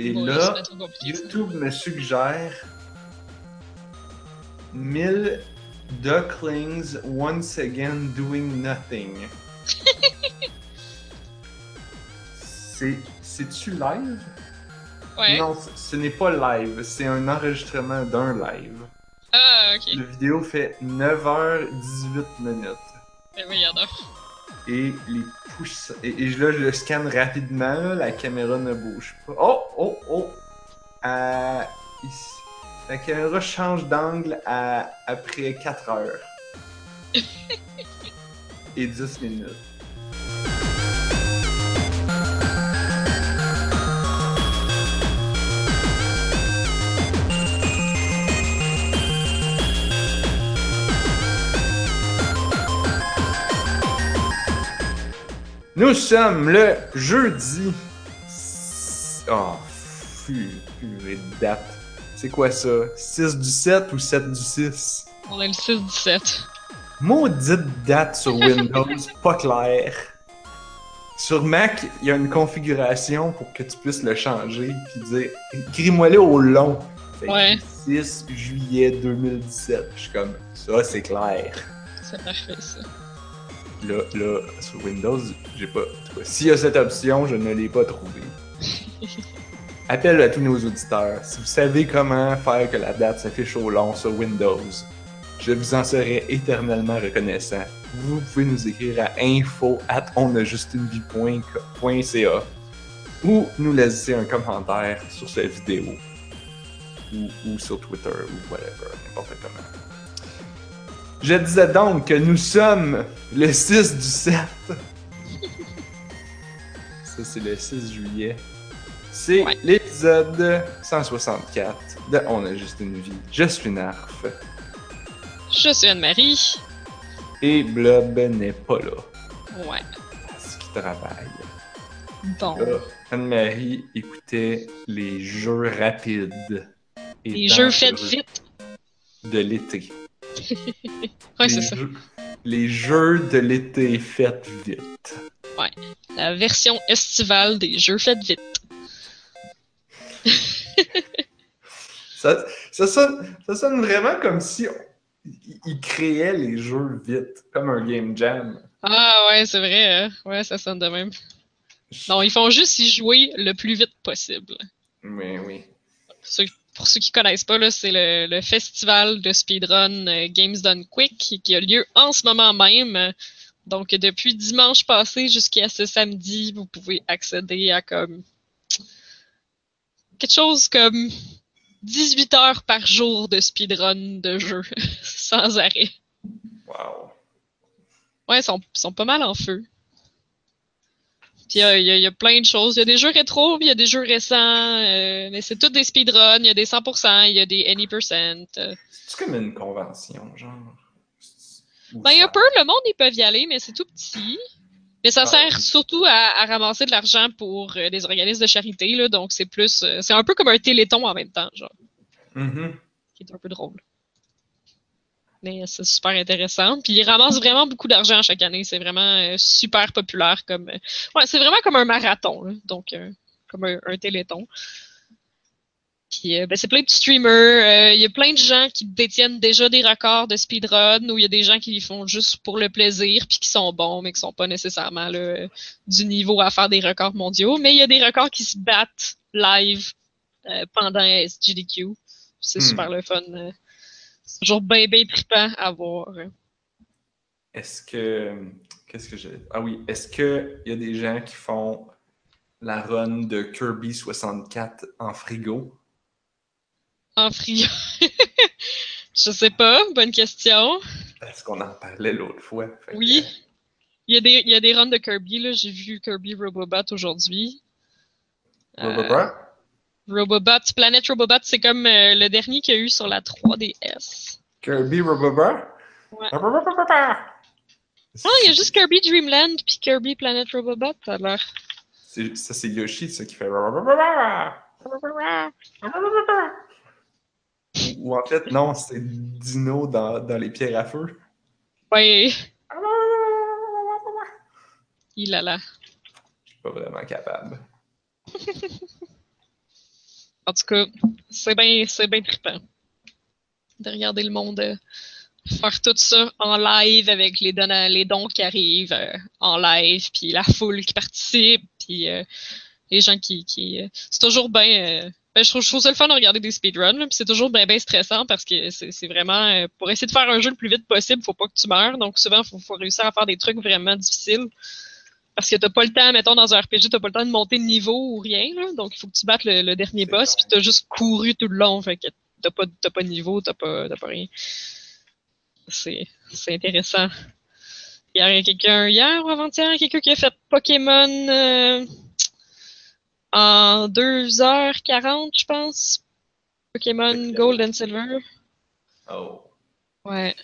Et Bon, là. YouTube me suggère 1000 ducklings once again doing nothing. C'est. C'est-tu live? Ouais. Non, ce- n'est pas live, c'est un enregistrement d'un live. Ah, ok. La vidéo fait 9h18 minutes. Ben oui, regarde. Et les Et, et là, je le scanne rapidement, là, la caméra ne bouge pas. Oh, oh, oh! Euh, ici. La caméra change d'angle à, après 4 heures. Et 10 minutes. Nous sommes le jeudi. Oh, fu- purée de date. C'est quoi ça? 6 du 7 ou 7 du 6? On a le 6 du 7. Maudite date sur Windows, pas claire. Sur Mac, il y a une configuration pour que tu puisses le changer puis dire écris-moi le au long. Fait Ouais. 6 juillet 2017. Je suis comme ça, c'est clair. C'est parfait, ça. Là, là, sur Windows, j'ai pas. S'il y a cette option, je ne l'ai pas trouvée. Appel à tous nos auditeurs. Si vous savez comment faire que la date s'affiche au long sur Windows, je vous en serai éternellement reconnaissant. Vous pouvez nous écrire à info at onajustunevie.ca ou nous laisser un commentaire sur cette vidéo ou, ou sur Twitter ou whatever, n'importe comment. Je disais donc que nous sommes le 6 du 7. Ça, c'est le 6 juillet. C'est Ouais. l'épisode 164 de On a juste une vie. Je suis Narf. Je suis Anne-Marie. Et Blob n'est pas là. Ouais. Parce qu'il travaille. Bon. Anne-Marie écoutait les jeux rapides. et Les jeux faits vite. De l'été. Ouais, Les c'est ça. jeux- Les jeux de l'été faits vite. La version estivale des jeux faits vite. Ça, ça, sonne, ça sonne vraiment comme si on- il- il créait les jeux vite, comme un game jam. Ah ouais, c'est vrai. hein. Ouais, ça sonne de même. Non, ils font juste y jouer le plus vite possible. Oui, oui. Ceux, pour ceux qui connaissent pas, c'est le, le festival de speedrun euh, Games Done Quick qui, a lieu en ce moment même. Donc, depuis dimanche passé jusqu'à ce samedi, vous pouvez accéder à comme quelque chose comme 18 heures par jour de speedrun de jeu sans arrêt. Wow. Ouais, ils sont, ils sont pas mal en feu. Puis il y a, il y a- y a plein de choses. Il y a des jeux rétro, il y a des jeux récents, euh, mais c'est tous des speedruns. Il y a des 100%, il y a des any percent. euh. C'est comme une convention, genre. Ben, il y a peu, le monde, ils peuvent y aller, mais c'est tout petit. Mais ça Ah, sert surtout à, à ramasser de l'argent pour euh, des organismes de charité, là. Donc c'est plus, euh, c'est un peu comme un téléthon en même temps, genre, Mhm. qui est un peu drôle. Mais c'est super intéressant. Puis ils ramassent vraiment beaucoup d'argent chaque année. C'est vraiment euh, super populaire comme. euh, Ouais, c'est vraiment comme un marathon, là. donc euh, comme un, un téléthon. Puis euh, ben, c'est plein de streamers. Il y a plein de gens qui détiennent déjà des records de speedrun ou il y a des gens qui les font juste pour le plaisir puis qui sont bons mais qui sont pas nécessairement là, du niveau à faire des records mondiaux. Mais il y a des records qui se battent live pendant SGDQ. C'est Hmm. super le fun. Toujours bien, bien trippant à voir. Est-ce que. Qu'est-ce que j'ai. Ah oui, est-ce qu'il y a des gens qui font la run de Kirby 64 en frigo? En frigo. Je sais pas, bonne question. Parce qu'on en parlait l'autre fois. que- Oui. Il y a des, il y a des runs de Kirby, là. J'ai vu Kirby Robobot aujourd'hui. Euh, Robobot? Robobot, Planet Robobot, c'est comme euh, le dernier qu'il y a eu sur la 3DS. Kirby Robobot? Ouais. Non, il y a juste Kirby Dreamland puis Kirby Planet Robobot, ça a l'air. C'est- Ça, c'est Yoshi, ça, qui fait. Ou en fait, non, c'est Dino dans, dans les pierres à feu. Ouais, il a là. Je suis pas vraiment capable. En tout cas, c'est bien bien trippant de regarder le monde euh, faire tout ça en live avec les dons, qui arrivent euh, en live, puis la foule qui participe, puis euh, les gens qui... c'est toujours bien... Ben, je, trouve, ça le fun de regarder des speedruns, puis c'est toujours bien bien stressant parce que c'est vraiment... pour essayer de faire un jeu le plus vite possible, faut pas que tu meurs, donc souvent, faut, faut réussir à faire des trucs vraiment difficiles. Parce que t'as pas le temps, mettons, dans un RPG, t'as pas le temps de monter de niveau ou rien, là. Donc, il faut que tu battes le, dernier boss, puis t'as juste couru tout le long. Fait que t'as pas, pas de niveau, t'as pas, pas rien. C'est, intéressant. Il y a quelqu'un hier ou avant-hier, quelqu'un qui a fait Pokémon euh, en 2h40, je pense? Pokémon Gold and Silver. Oh. Ouais.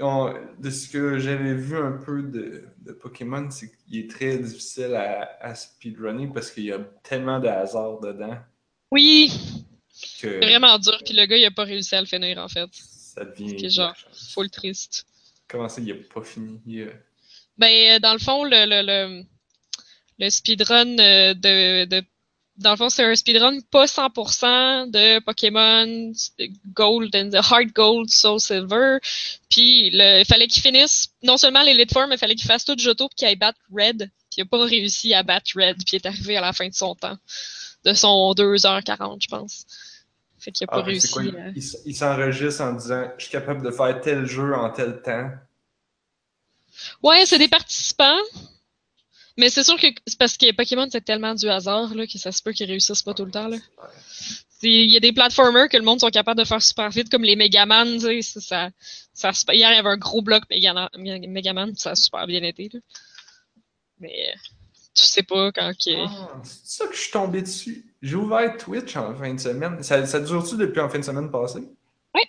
De ce que j'avais vu un peu de, de Pokémon, c'est qu'il est très difficile à, à speedrunner parce qu'il y a tellement de hasard dedans. Oui, c'est vraiment dur, puis le gars, il a pas réussi à le finir, en fait. Ça devient. C'est genre, full triste. Comment ça, il a pas fini? Ben, euh, dans le fond, le, le, le, le speedrun euh, de, de. Dans le fond, c'est un speedrun pas 100% de Pokémon Gold and the Hard Gold, Soul Silver. Puis, il fallait qu'il finisse non seulement l'Elite Form, mais il fallait qu'il fasse tout Johto puis qu'il aille battre Red. Puis, il a pas réussi à battre Red, puis il est arrivé à la fin de son temps. De son 2h40, je pense. Fait qu'il a pas ah, réussi. il, s'enregistre en disant Je suis capable de faire tel jeu en tel temps. Ouais, c'est des participants. Mais c'est sûr que c'est parce que Pokémon, c'est tellement du hasard là, que ça se peut qu'ils réussissent pas tout le temps. Là. Il y a des platformers que le monde sont capables de faire super vite, comme les Megaman. Ça, ça, hier, il y avait un gros bloc Megaman, ça a super bien été. Là. Mais tu sais pas quand qui ah, c'est ça que je suis tombé dessus. J'ai ouvert Twitch en fin de semaine. Ça, ça dure-tu depuis en fin de semaine passée? Oui.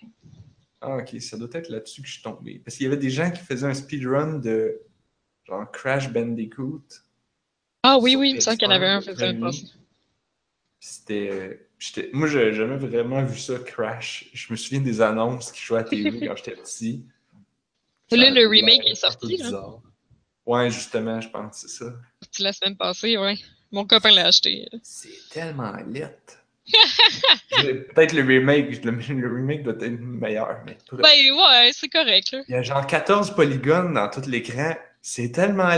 Ah, ok, ça doit être là-dessus que je suis tombé. Parce qu'il y avait des gens qui faisaient un speedrun de genre Crash Bandicoot. Ah oui, oui, il me semble qu'il y en avait un fait C'était. Moi, j'ai jamais vraiment vu ça, Crash. Je me souviens des annonces qui jouaient à TV quand j'étais petit. Là, le remake est sorti. Là. Ouais, justement, je pense, c'est ça. La semaine passée, ouais. Mon copain l'a acheté. C'est tellement lit. Peut-être le remake, le, remake doit être meilleur. Mais ben ouais, c'est correct. Là. Il y a genre 14 polygones dans tout l'écran. C'est tellement.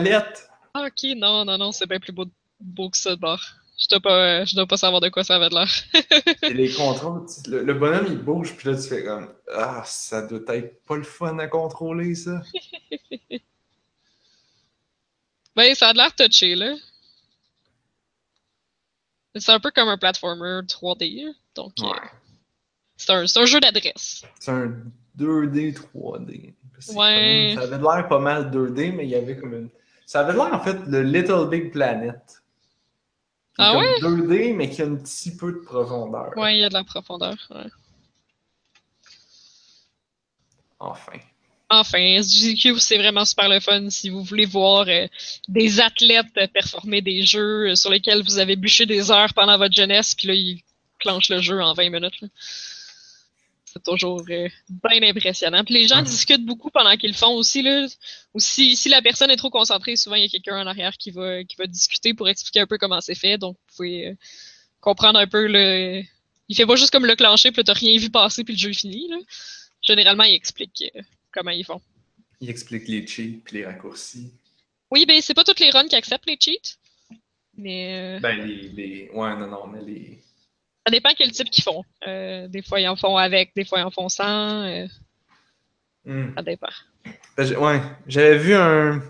Ah, ok, non, non, non, c'est bien plus beau, beau que ça de bord. Je dois pas, je dois pas savoir de quoi ça avait l'air. Et les contrôles, le, bonhomme il bouge, puis là tu fais comme Ah, ça doit être pas le fun à contrôler ça. ben, ça a l'air touché, là. C'est un peu comme un platformer 3D. Donc, euh, c'est un, un, jeu d'adresse. C'est un 2D 3D. Ouais. ça avait l'air pas mal 2D, mais il y avait comme une. Ça avait l'air en fait le Little Big Planet. Ah ouais? 2D, mais qui a un petit peu de profondeur. Ouais, il y a de la profondeur. Ouais. Enfin. Enfin, SGQ, c'est vraiment super le fun si vous voulez voir euh, des athlètes performer des jeux euh, sur lesquels vous avez bûché des heures pendant votre jeunesse, puis là, ils clenchent le jeu en 20 minutes. C'est toujours euh, bien impressionnant. Puis les gens discutent beaucoup pendant qu'ils le font aussi. Là. Ou si, la personne est trop concentrée, souvent il y a quelqu'un en arrière qui va, qui va discuter pour expliquer un peu comment c'est fait. Donc vous pouvez comprendre un peu le. Il fait pas juste comme le clencher, puis t'as rien vu passer, puis le jeu est fini. Là. Généralement, il explique comment ils font. Ils expliquent les cheats puis les raccourcis. Oui, ben c'est pas toutes les runs qui acceptent les cheats. Mais. Euh, ben les, les. Ouais, non, non, mais les. Ça dépend quel type qu'ils font. Euh, des fois, ils en font avec, des fois, ils en font sans. Euh... Hmm. Ça dépend. Ben, ouais, j'avais vu un.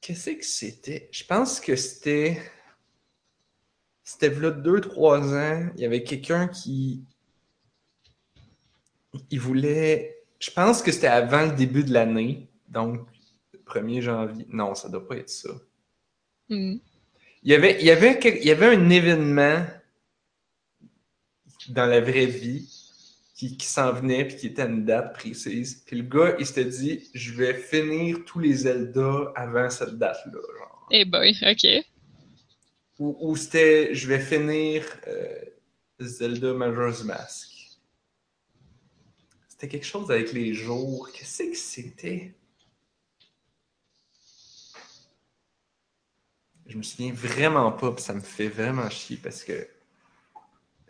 Qu'est-ce que c'était? Je pense que c'était. C'était là 2-3 ans. Il y avait quelqu'un qui. Il voulait je pense que c'était avant le début de l'année, donc 1er janvier. Non, ça doit pas être ça. Hmm. Il, y avait, il, y avait, il y avait un événement dans la vraie vie qui, qui s'en venait puis qui était à une date précise. Puis le gars, il s'était dit Je vais finir tous les Zelda avant cette date-là. Eh boy, ok. Ou, c'était Je vais finir euh, Zelda Majora's Mask. C'était quelque chose avec les jours. Qu'est-ce que c'était? Je me souviens vraiment pas, puis ça me fait vraiment chier parce que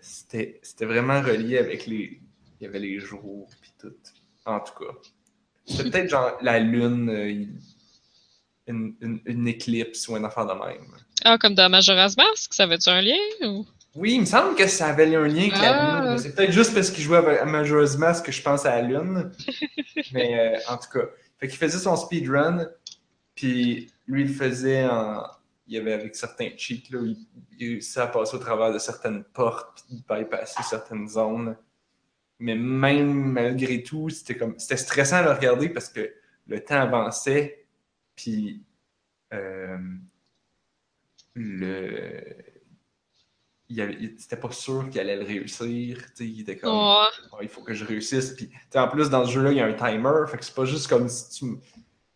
c'était c'était vraiment relié avec les. Il y avait les jours, puis tout. En tout cas. C'était peut-être genre la lune, euh, une, une, une éclipse ou une affaire de même. Ah, comme dans Majora's Mask, ça avait-tu un lien? Ou... Oui, il me semble que ça avait un lien avec la Ah. lune. C'est peut-être juste parce qu'il jouait avec- à Majora's Mask que je pense à la lune. mais euh, en tout cas. Fait qu'il faisait son speedrun, puis lui, il le faisait en. Il y avait avec certains cheats, là, il, il réussissait à passer au travers de certaines portes, puis de bypasser certaines zones. Mais même malgré tout, c'était comme c'était stressant à le regarder parce que le temps avançait, puis euh, le il il- c'était pas sûr qu'il allait le réussir. Il était comme. Ah, il faut que je réussisse. Puis, en plus, dans ce jeu-là, il y a un timer. Fait que c'est pas juste comme si tu.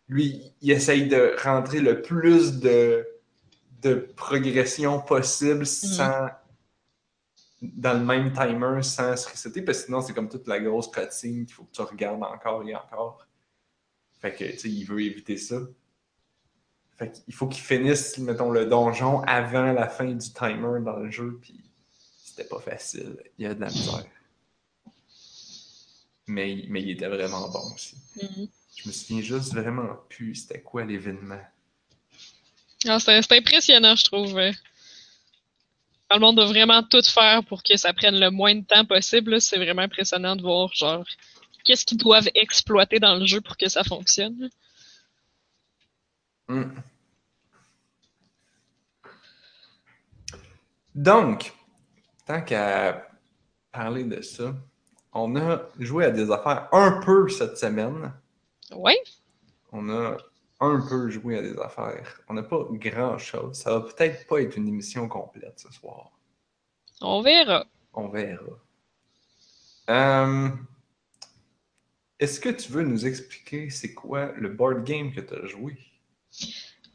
Lui, il essaye de rentrer le plus de, de progression possible sans. dans le même timer sans se resetter. Parce que sinon, c'est comme toute la grosse cutscene qu'il faut que tu regardes encore et encore. Fait que, tu sais, il veut éviter ça. Fait qu'il faut qu'il finisse, mettons, le donjon avant la fin du timer dans le jeu. Puis c'était pas facile. Il y a de la misère. Mais, mais il était vraiment bon aussi. Mhm. Je me souviens juste vraiment plus c'était quoi l'événement. Ah, c'est impressionnant, je trouve. le monde doit vraiment tout faire pour que ça prenne le moins de temps possible. C'est vraiment impressionnant de voir, genre, qu'est-ce qu'ils doivent exploiter dans le jeu pour que ça fonctionne. Hmm. Donc, tant qu'à parler de ça, on a joué à des affaires un peu cette semaine. Ouais. On a un peu joué à des affaires. On n'a pas grand-chose. Ça va peut-être pas être une émission complète ce soir. On verra. On verra. Euh, Est-ce que tu veux nous expliquer c'est quoi le board game que tu as joué?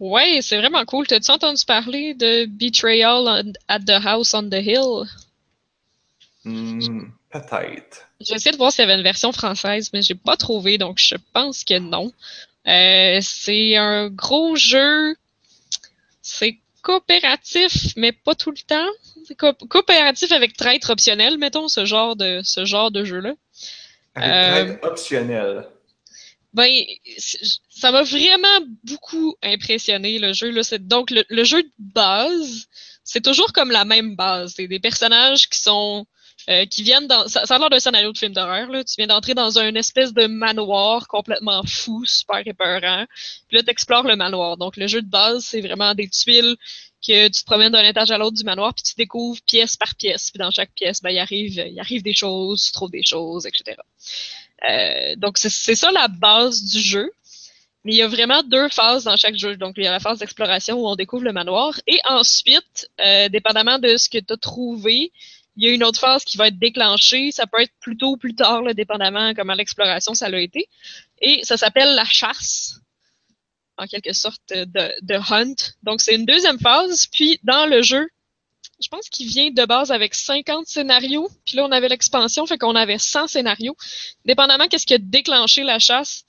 Ouais, c'est vraiment cool. T'as-tu entendu parler de Betrayal at the House on the Hill? Hmm, peut-être. J'ai essayé de voir s'il y avait une version française, mais j'ai pas trouvé, donc je pense que non. Euh, c'est un gros jeu. C'est coopératif, mais pas tout le temps. C'est co- coopératif avec traître optionnel, mettons, ce genre de, ce genre de jeu-là. Avec Euh, traite optionnelle. Ben, ça m'a vraiment beaucoup impressionné le jeu. Là. Donc, le, le jeu de base, c'est toujours comme la même base. C'est des personnages qui sont euh, qui viennent dans. Ça, ça a l'air d'un scénario de film d'horreur. Là. Tu viens d'entrer dans un espèce de manoir complètement fou, super épeurant. Puis là, tu explores le manoir. Donc, le jeu de base, c'est vraiment des tuiles que tu te promènes d'un étage à l'autre du manoir, puis tu découvres pièce par pièce. Puis dans chaque pièce, ben, il arrive, il arrive des choses, tu trouves des choses, etc. Euh, donc, c'est c'est ça la base du jeu. Mais il y a vraiment deux phases dans chaque jeu. Donc, il y a la phase d'exploration où on découvre le manoir. Et ensuite, euh, dépendamment de ce que tu as trouvé, il y a une autre phase qui va être déclenchée. Ça peut être plus tôt ou plus tard, là, dépendamment comment l'exploration ça l'a été. Et ça s'appelle la chasse, en quelque sorte, de, de hunt. Donc, c'est une deuxième phase. Puis, dans le jeu, je pense qu'il vient de base avec 50 scénarios. Puis là, on avait l'expansion, fait qu'on avait 100 scénarios. Dépendamment qu'est-ce qui a déclenché la chasse,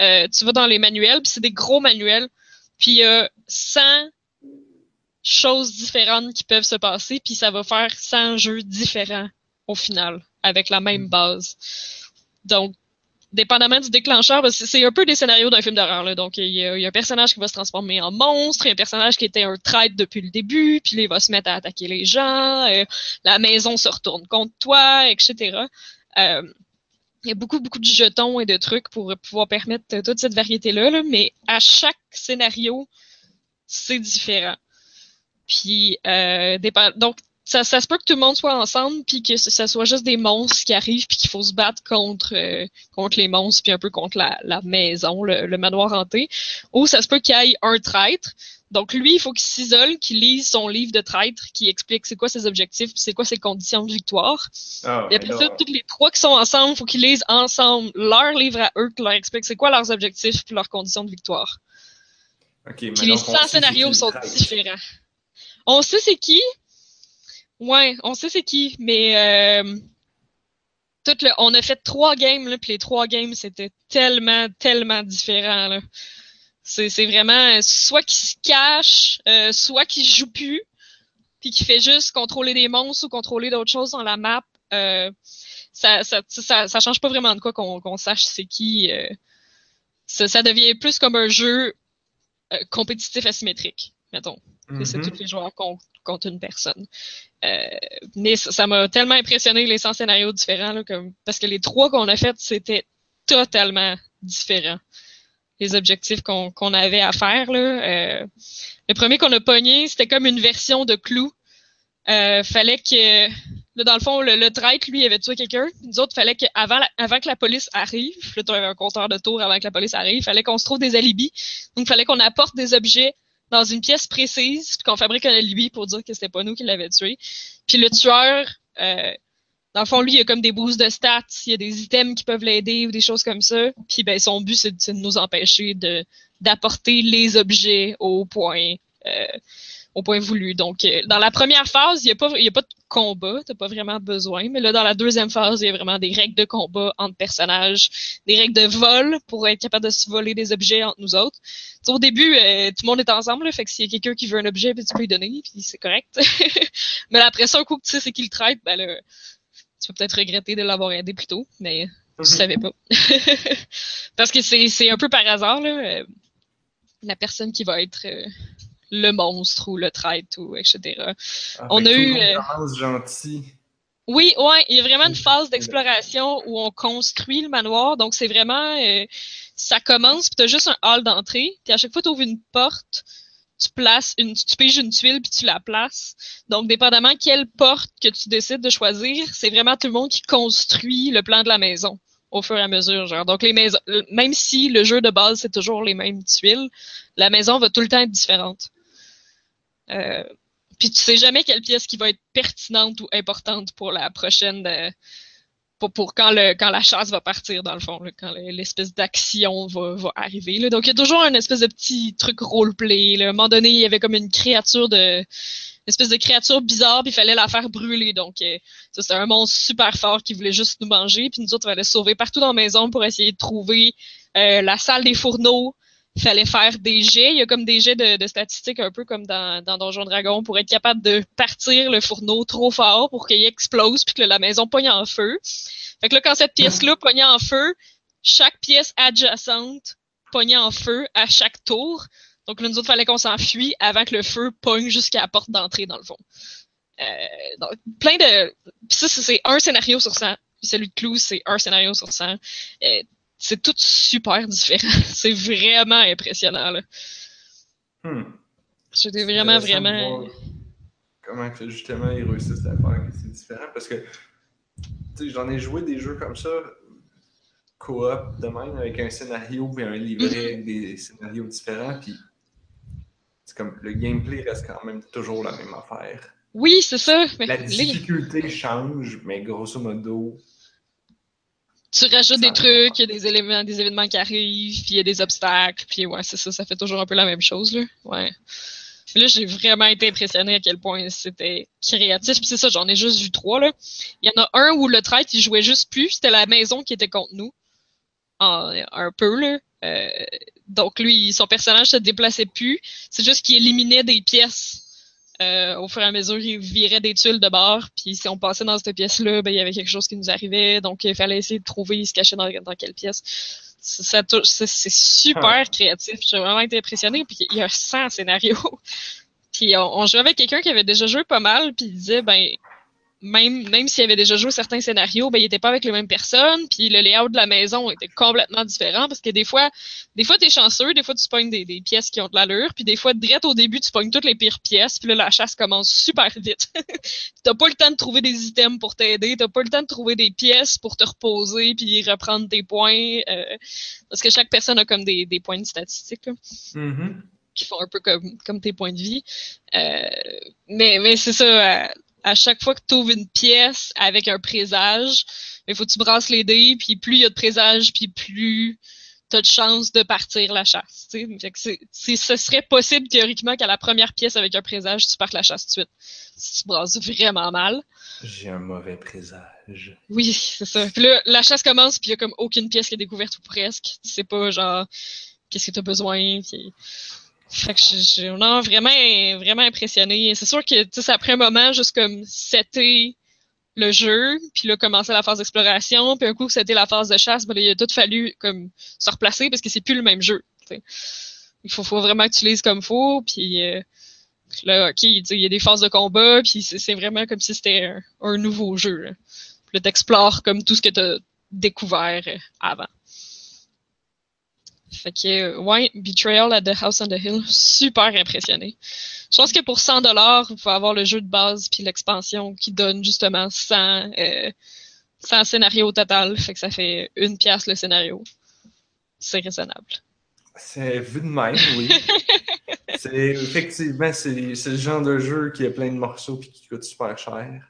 euh, tu vas dans les manuels, puis c'est des gros manuels. Puis il y a 100 choses différentes qui peuvent se passer, puis ça va faire 100 jeux différents au final, avec la même base. Donc, dépendamment du déclencheur, c'est un peu des scénarios d'un film d'horreur. Donc, il y, a, il y a un personnage qui va se transformer en monstre, il y a un personnage qui était un traître depuis le début, puis il va se mettre à attaquer les gens, euh, la maison se retourne contre toi, etc. Euh, il y a beaucoup, beaucoup de jetons et de trucs pour pouvoir permettre toute cette variété-là, là, mais à chaque scénario, c'est différent. Puis, euh, donc, ça, ça se peut que tout le monde soit ensemble, puis que ce, ça soit juste des monstres qui arrivent, puis qu'il faut se battre contre, euh, contre les monstres, puis un peu contre la, la maison, le, le manoir hanté. Ou ça se peut qu'il y ait un traître. Donc, lui, il faut qu'il s'isole, qu'il lise son livre de traître, qui explique c'est quoi ses objectifs, puis c'est quoi ses conditions de victoire. Ah, Et après ça, tous les trois qui sont ensemble, il faut qu'ils lisent ensemble leur livre à eux, qui leur explique c'est quoi leurs objectifs puis leurs conditions de victoire. ok, mais Puis les donc, on 100 sait scénarios sont différents. On sait c'est qui? Ouais, on sait c'est qui, mais euh, tout le, on a fait trois games, là, puis les trois games, c'était tellement, tellement différent. Là. C'est, vraiment soit qui se cache, euh, soit qui joue plus, puis qui fait juste contrôler des monstres ou contrôler d'autres choses dans la map, euh, ça, ça, ça, ça, change pas vraiment de quoi qu'on sache c'est qui. Euh, ça, ça, devient plus comme un jeu euh, compétitif asymétrique, mettons. C'est mm-hmm. tous les joueurs contre, contre une personne. Euh, mais ça m'a tellement impressionné les 100 scénarios différents, là, comme, parce que les trois qu'on a fait, c'était totalement différent. Les objectifs qu'on qu'on avait à faire. Là. Euh, le premier qu'on a pogné, c'était comme une version de Clou. Euh, fallait que Là, dans le fond, le, le traître, lui, avait tué quelqu'un. Nous autres, fallait qu'avant avant que la police arrive, là, tu un compteur de tour avant que la police arrive, fallait qu'on se trouve des alibis. Donc, fallait qu'on apporte des objets dans une pièce précise, puis qu'on fabrique un alibi pour dire que c'était pas nous qui l'avait tué. Puis le tueur, euh, dans le fond, lui, il a comme des boosts de stats, il y a des items qui peuvent l'aider ou des choses comme ça. Puis ben, son but, c'est de nous empêcher d'apporter les objets au point euh, au point voulu. Donc, euh, dans la première phase, il n'y a, pas, y a pas de combat, tu pas vraiment besoin. Mais là, dans la deuxième phase, il y a vraiment des règles de combat entre personnages, des règles de vol pour être capable de se voler des objets entre nous autres. au début, euh, tout le monde est ensemble, là, fait que s'il y a quelqu'un qui veut un objet, ben, tu peux lui donner, puis c'est correct. mais après ça, un coup que tu sais c'est qui le traite, ben là, tu peux peut-être regretter de l'avoir aidé plus tôt, mais tu mhm. savais pas. Parce que c'est un peu par hasard, là, euh, la personne qui va être le monstre ou le traître ou etc. On a eu. Euh... gentil. Oui, ouais, il y a vraiment une phase d'exploration où on construit le manoir. Donc c'est vraiment euh, ça commence puis tu as juste un hall d'entrée, puis à chaque fois tu ouvres une porte, tu places une tu piges une tuile puis tu la places. Donc dépendamment quelle porte que tu décides de choisir, c'est vraiment tout le monde qui construit le plan de la maison au fur et à mesure. Genre. Donc, les maisons, même si le jeu de base, c'est toujours les mêmes tuiles, la maison va tout le temps être différente. Euh, puis tu sais jamais quelle pièce qui va être pertinente ou importante pour la prochaine euh, pour, quand la chasse va partir dans le fond, quand l'espèce d'action va, arriver. Donc il y a toujours un espèce de petit truc roleplay. Là. À un moment donné, il y avait comme une créature de espèce de créature bizarre, puis il fallait la faire brûler. Donc euh, c'était un monstre super fort qui voulait juste nous manger, puis nous autres on allait sauver partout dans la maison pour essayer de trouver la salle des fourneaux, fallait faire des jets. Il y a comme des jets de, statistiques un peu comme dans, dans Donjon Dragon pour être capable de partir le fourneau trop fort pour qu'il explose puis que la maison pogne en feu. Fait que là, quand cette pièce-là pognait en feu, chaque pièce adjacente pognait en feu à chaque tour. Donc là, nous autres, fallait qu'on s'enfuit avant que le feu pogne jusqu'à la porte d'entrée, dans le fond. Euh, donc, plein de... Puis ça, c'est un scénario sur 100. Puis celui de Clou, c'est un scénario sur 100. Euh, c'est tout super différent. c'est vraiment impressionnant. Là. Hmm. J'étais vraiment, vraiment. Comment justement ils réussissent à faire que c'est différent parce que j'en ai joué des jeux comme ça, coop de même, avec un scénario et un livret mhm. avec des scénarios différents, puis c'est comme le gameplay reste quand même toujours la même affaire. Oui, c'est ça. la difficulté change, mais grosso modo, tu rajoutes des trucs, il y a des éléments, des événements qui arrivent, puis il y a des obstacles, puis ouais, c'est ça, ça fait toujours un peu la même chose, là. Ouais. là, j'ai vraiment été impressionné à quel point c'était créatif. Puis c'est ça, j'en ai juste vu trois, là. Il y en a un où le traître, il jouait juste plus. C'était la maison qui était contre nous. un peu, là. Euh, donc lui, son personnage se déplaçait plus. C'est juste qu'il éliminait des pièces euh, au fur et à mesure, il virait des tuiles de bord, puis si on passait dans cette pièce-là, ben, il y avait quelque chose qui nous arrivait, donc il fallait essayer de trouver, il se cachait dans, dans quelle pièce. C'est super ah. créatif, j'ai vraiment été impressionné, puis il y a 100 scénarios. puis on, on jouait avec quelqu'un qui avait déjà joué pas mal, puis il disait, ben, même, même s'il avait déjà joué certains scénarios, ben, il était pas avec les mêmes personnes, puis le layout de la maison était complètement différent, parce que des fois, des fois, t'es chanceux, des fois, tu pognes des, des pièces qui ont de l'allure, puis des fois, direct au début, tu pognes toutes les pires pièces, puis là, la chasse commence super vite. t'as pas le temps de trouver des items pour t'aider, t'as pas le temps de trouver des pièces pour te reposer, puis reprendre tes points, euh, parce que chaque personne a comme des, des points de statistiques, mm-hmm. qui font un peu comme, comme tes points de vie. Euh, mais mais c'est ça, euh, à chaque fois que tu ouvres une pièce avec un présage, il faut que tu brasses les dés, puis plus il y a de présages, puis plus tu as de chances de partir la chasse. Fait que ce serait possible théoriquement qu'à la première pièce avec un présage, tu partes la chasse tout de suite. Si tu brasses vraiment mal. J'ai un mauvais présage. Oui, c'est ça. Puis là, la chasse commence, puis il y a comme aucune pièce qui est découverte ou presque. Tu sais pas, genre, qu'est-ce que tu as besoin. Fait que je, je- non, vraiment, vraiment impressionné. C'est sûr que tu sais, ça a pris un moment juste comme c'était le jeu, puis là commencer la phase d'exploration, puis un coup c'était la phase de chasse, ben là, il a tout fallu comme se replacer parce que c'est plus le même jeu. tu sais. Il faut, faut vraiment que tu lises comme faut, puis euh, là, ok, il y a des phases de combat, puis c'est vraiment comme si c'était un, nouveau jeu. Là. Puis là, t'explores comme tout ce que t'as découvert avant. Fait que, euh, ouais, Betrayal at the House on the Hill, super impressionné. Je pense que pour 100 dollars, vous pouvez avoir le jeu de base puis l'expansion qui donne justement 100, euh, 100 scénarios au total. Fait que ça fait une pièce le scénario. C'est raisonnable. C'est vu de même, oui. c'est effectivement, c'est le genre de jeu qui a plein de morceaux puis qui coûte super cher.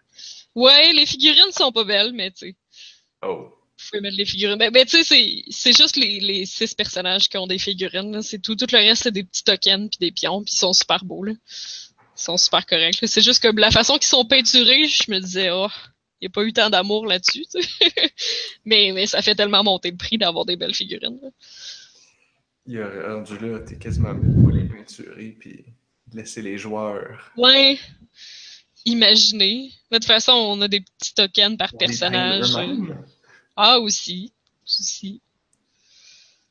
Ouais, les figurines sont pas belles, mais tu sais, Oh. Pouvez mettre les figurines. Ben, ben, tu sais, c'est- juste les, les six personnages qui ont des figurines. C'est tout. Tout le reste, c'est des petits tokens puis des pions, puis ils sont super beaux. Là. Ils sont super corrects. C'est juste que la façon qu'ils sont peinturés, je me disais, oh, il n'y a pas eu tant d'amour là-dessus. mais, mais ça fait tellement monter le prix d'avoir des belles figurines. là. Il a rendu là, t'es quasiment mieux pour les peinturer puis laisser les joueurs. Ouais. Imaginez. De toute façon, on a des petits tokens par personnage. Ah, aussi. Aussi.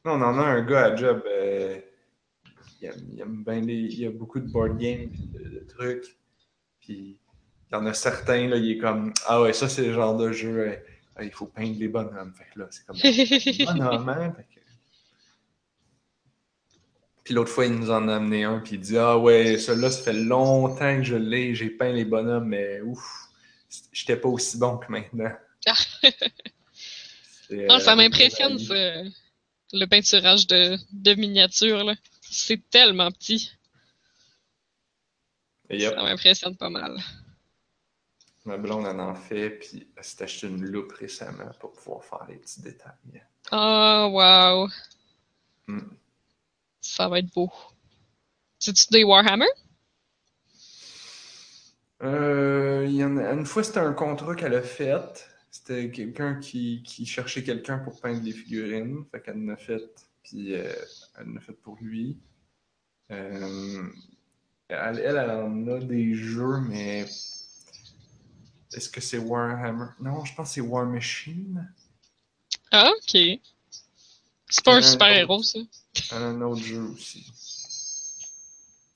Non, on en a un gars à job. euh, il, aime, il aime bien les. Il y a beaucoup de board games de, de trucs. Puis il y en a certains, là, il est comme Ah ouais, ça c'est le genre de jeu. euh, ah, il faut peindre les bonhommes. Fait que là, c'est comme les bonhommes, hein? Fait que- Puis l'autre fois, il nous en a amené un, puis il dit Ah ouais, celui-là, ça fait longtemps que je l'ai, j'ai peint les bonhommes, mais ouf, j'étais pas aussi bon que maintenant. C'est, Ah, ça euh, m'impressionne, le peinturage de, de miniatures. C'est tellement petit. Yep. Ça m'impressionne pas mal. Ma blonde en en fait, puis elle s'est acheté une loupe récemment pour pouvoir faire les petits détails. Oh, wow. Mm. Ça va être beau. C'est-tu des Warhammer? Euh, y en a, une fois, c'était un contrat qu'elle a fait. C'était quelqu'un qui, qui cherchait quelqu'un pour peindre des figurines. Fait qu'elle en a fait, puis euh, elle en a fait pour lui. Euh, elle, elle, elle en a des jeux, mais est-ce que c'est Warhammer? Non, je pense que c'est War Machine. Ah, ok. C'est pas un super-héros, ça? Elle a un autre jeu aussi.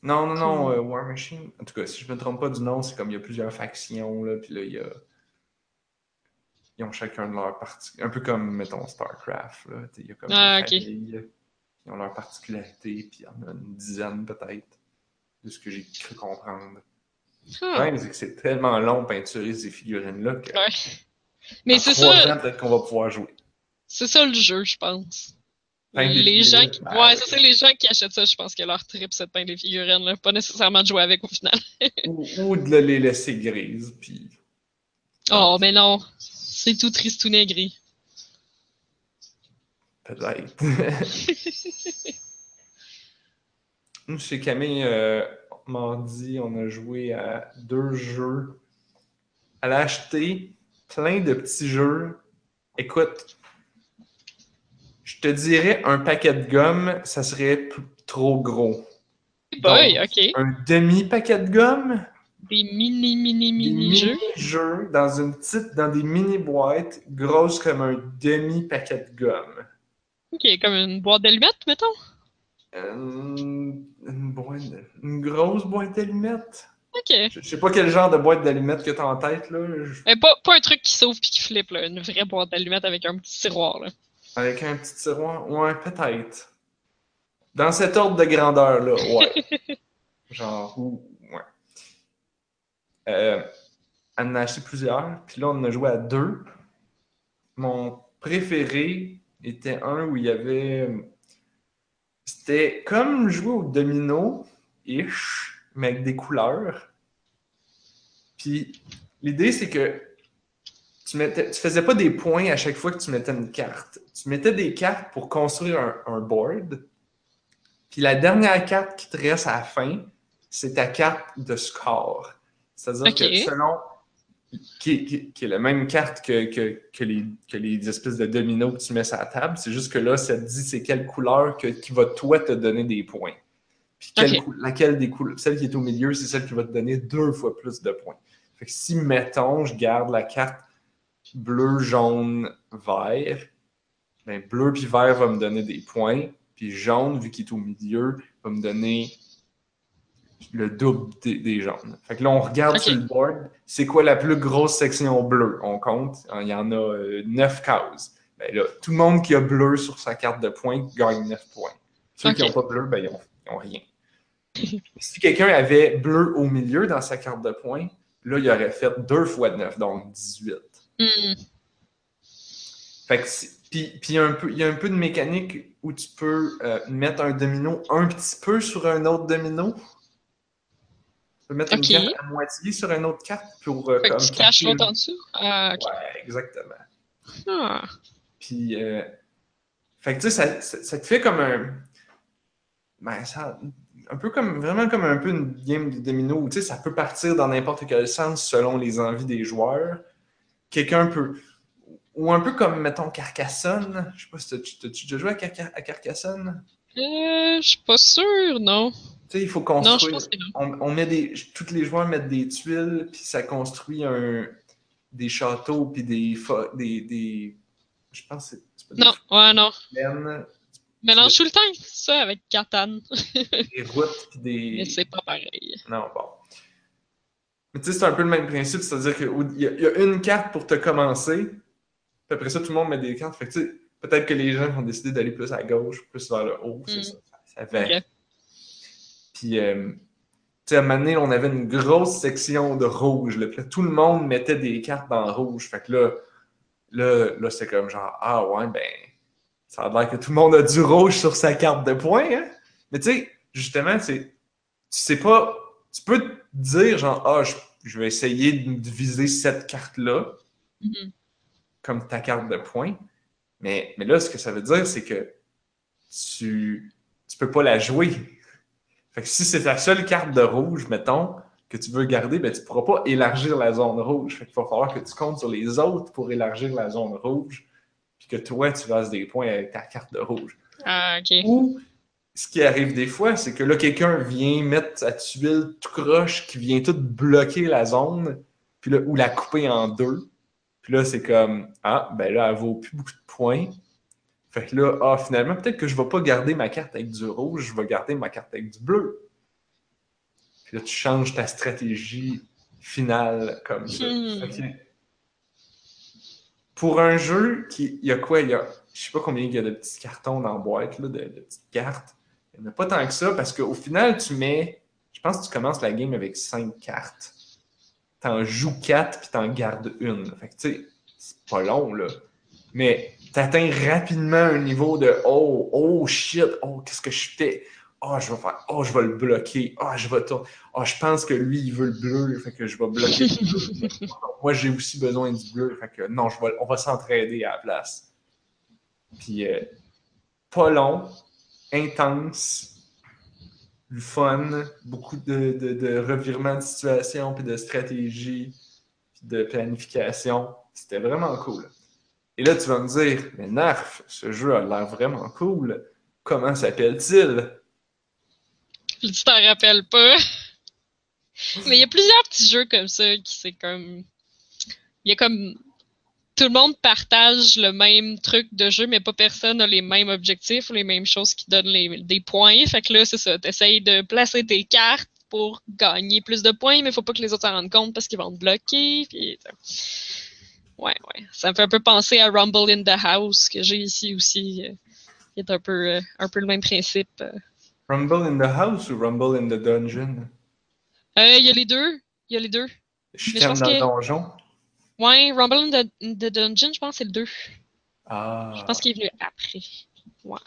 Non, non, non, euh, War Machine. En tout cas, si je me trompe pas du nom, c'est comme il y a plusieurs factions, là, puis là, il y a. Ils ont chacun de leur partie. Un peu comme, mettons, StarCraft, là. Il y a comme Ah, des ok. familles qui ont leur particularité, puis il y en a une dizaine peut-être, de ce que j'ai cru comprendre. Ah, problème, c'est que c'est tellement long peinturer ces figurines-là que. ouais. Mais c'est ça, ans, peut-être qu'on va pouvoir jouer. c'est ça le jeu, je pense. Peindre des Les gens qui, ben ouais, oui. c'est ça, les gens qui achètent ça, je pense que leur trip, c'est de peindre des figurines, là. Pas nécessairement de jouer avec au final. Ou, ou de les laisser grises, puis. Oh, mais non. C'est tout tristounet gris. Peut-être. Nous, chez Camille, euh, mardi, on a joué à deux jeux. Elle a acheté plein de petits jeux. Écoute, je te dirais un paquet de gomme, ça serait trop gros. Boy, Donc, ok. Un demi-paquet de gomme, Des mini, mini, des mini jeux. mini-jeux dans une petite, dans des mini-boîtes grosses comme un demi-paquet de gomme. Ok, comme une boîte d'allumettes, mettons? Euh, une, boîte une grosse boîte d'allumettes. Ok. Je, je sais pas quel genre de boîte d'allumettes que t'as en tête, là. Je- Mais pas, pas un truc qui s'ouvre puis qui flippe, là. Une vraie boîte d'allumettes avec un petit tiroir, là. Avec un petit tiroir. Ouais, peut-être. Dans cet ordre de grandeur-là, ouais. genre. Euh, en a acheté plusieurs, puis là, on en a joué à deux. Mon préféré était un où il y avait. C'était comme jouer au domino-ish, mais avec des couleurs. Puis l'idée, c'est que tu, mettais, faisais pas des points à chaque fois que tu mettais une carte. Tu mettais des cartes pour construire un board. Puis la dernière carte qui te reste à la fin, c'est ta carte de score. C'est-à-dire que selon. Qui, qui- qui est la même carte que, que, que les, que les espèces de dominos que tu mets sur la table. C'est juste que là, ça te dit c'est quelle couleur que, qui va toi te donner des points. Puis quelle laquelle des couleurs, celle qui est au milieu, c'est celle qui va te donner deux fois plus de points. Fait que si, mettons, je garde la carte bleu, jaune, vert, ben bleu puis vert va me donner des points, puis jaune, vu qu'il est au milieu, va me donner le double des, des jaunes. Fait que là, on regarde sur le board, c'est quoi la plus grosse section bleue? On compte, il y en a euh, neuf cases. Ben là, tout le monde qui a bleu sur sa carte de points gagne 9 points. Ceux qui n'ont pas bleu, ben ils n'ont rien. si quelqu'un avait bleu au milieu dans sa carte de points, là, il aurait fait 2 fois 9, donc 18. Hmm. Fait que puis, puis il y a un peu- il y a un peu de mécanique où tu peux euh, mettre un domino un petit peu sur un autre domino. Tu peux mettre Ok. une carte à moitié sur une autre carte pour euh, Fait que comme tu caches l'autre en dessous? Ah. Ouais, exactement. Ah. Puis, euh, fait que tu sais, ça, ça, ça te fait comme un. Ben, ça. Un peu comme. Vraiment comme un peu une game de domino où tu sais, ça peut partir dans n'importe quel sens selon les envies des joueurs. Quelqu'un peut. Ou un peu comme, mettons, Carcassonne. Je sais pas si t'as- t'as-tu déjà joué à, à Carcassonne? Euh, je suis pas sûre, non. Tu sais, il faut Non, je construire. pense que non. on, on met des. Tous les joueurs mettent des tuiles, puis ça construit un, des châteaux, puis des, des, des. Je pense que c'est- Non, ouais, non. plaines, Mélange tout le temps ça avec Catan. des routes, puis des. Mais c'est pas pareil. Non, bon. Mais tu sais, c'est un peu le même principe, c'est-à-dire qu'il y, a- il y a une carte pour te commencer, puis après ça, tout le monde met des cartes. Fait que tu sais, peut-être que les gens vont décider d'aller plus à gauche, plus vers le haut, c'est Mm. ça. Ça. Ok. Puis, euh, tu sais, à un moment donné, on avait une grosse section de rouge. Là, puis là, tout le monde mettait des cartes dans rouge. Fait que là, là, là c'est comme genre, ah ouais, ben, ça a l'air que tout le monde a du rouge sur sa carte de points. Hein? Mais tu sais, justement, tu sais pas, tu peux te dire genre, ah, je, je vais essayer de viser cette carte-là Mhm. comme ta carte de points. Mais, mais là, ce que ça veut dire, c'est que tu, tu peux pas la jouer. Fait que si c'est ta seule carte de rouge, mettons, que tu veux garder, ben, tu pourras pas élargir la zone rouge. Fait qu'il va falloir que tu comptes sur les autres pour élargir la zone rouge, puis que toi, tu fasses des points avec ta carte de rouge. Ah, ok. Ou, ce qui arrive des fois, c'est que là, quelqu'un vient mettre sa tuile tout croche, qui vient tout bloquer la zone, puis là, ou la couper en deux. Puis là, c'est comme, ah, ben là, elle vaut plus beaucoup de points. Fait que là, ah, finalement, peut-être que je vais pas garder ma carte avec du rouge, je vais garder ma carte avec du bleu. Puis là, tu changes ta stratégie finale comme ça. Hmm. Pour un jeu qui. Il y a quoi? Il y a. Je sais pas combien il y a de petits cartons dans la boîte, là, de, de petites cartes. Il n'y en a pas tant que ça parce qu'au final, tu mets. Je pense que tu commences la game avec 5 cartes. T'en joues 4 puis t'en gardes une. Fait que tu sais, c'est pas long, là. Mais t'atteins rapidement un niveau de Oh, oh shit, oh, qu'est-ce que je fais? Oh, je vais faire. Oh, je vais le bloquer. Oh, je vais tourner. Oh, je pense que lui, il veut le bleu. Fait que je vais bloquer le bleu. Moi, j'ai aussi besoin du bleu. Fait que non, je vais, on va s'entraider à la place. Puis, euh, pas long, intense, fun, beaucoup de, de, de revirements de situation, puis de stratégie, puis de planification. C'était vraiment cool. Et là, tu vas me dire, mais Narf, ce jeu a l'air vraiment cool. Comment s'appelle-t-il? Tu t'en rappelles pas. Mais il y a plusieurs petits jeux comme ça qui c'est comme. Il y a comme. Tout le monde partage le même truc de jeu, mais pas personne n'a les mêmes objectifs ou les mêmes choses qui donnent les- des points. Fait que là, c'est ça. T'essayes de placer tes cartes pour gagner plus de points, mais faut pas que les autres s'en rendent compte parce qu'ils vont te bloquer. Puis, ouais, ouais. Ça me fait un peu penser à Rumble in the House que j'ai ici aussi. euh, qui est un peu, euh, un peu le même principe. euh. Rumble in the House ou Rumble in the Dungeon? Euh, Il y a les deux. Il y a les deux. Dans le donjon. Ouais, Rumble in the, in the Dungeon, je pense que c'est le 2. Ah. Je pense qu'il est venu après. Ouais.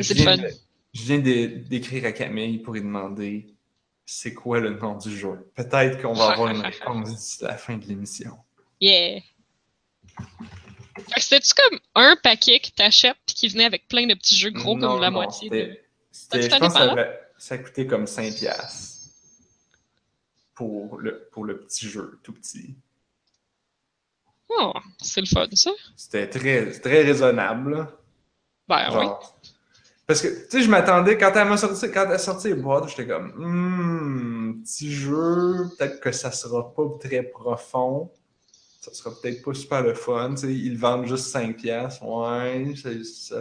C'est fun. de- je viens d'écrire à Camille pour lui demander c'est quoi le nom du jeu? Peut-être qu'on va avoir une réponse d'ici la fin de l'émission. Yeah. C'était-tu comme un paquet que t'achètes puis qui venait avec plein de petits jeux gros Non, comme la non, moitié? c'était- je pense que ça, avait- ça coûtait comme 5$ piastres pour le, pour le petit jeu, tout petit. Oh, c'est le fun, ça. C'était très, très raisonnable. Ben. Genre, Parce que, tu sais, je m'attendais, quand elle m'a sorti, quand elle a sorti les boîtes, j'étais comme, hmm, petit jeu, peut-être que ça sera pas très profond. Ça sera peut-être pas super le fun. Tu sais, ils vendent juste 5 piastres. Ouais, ça,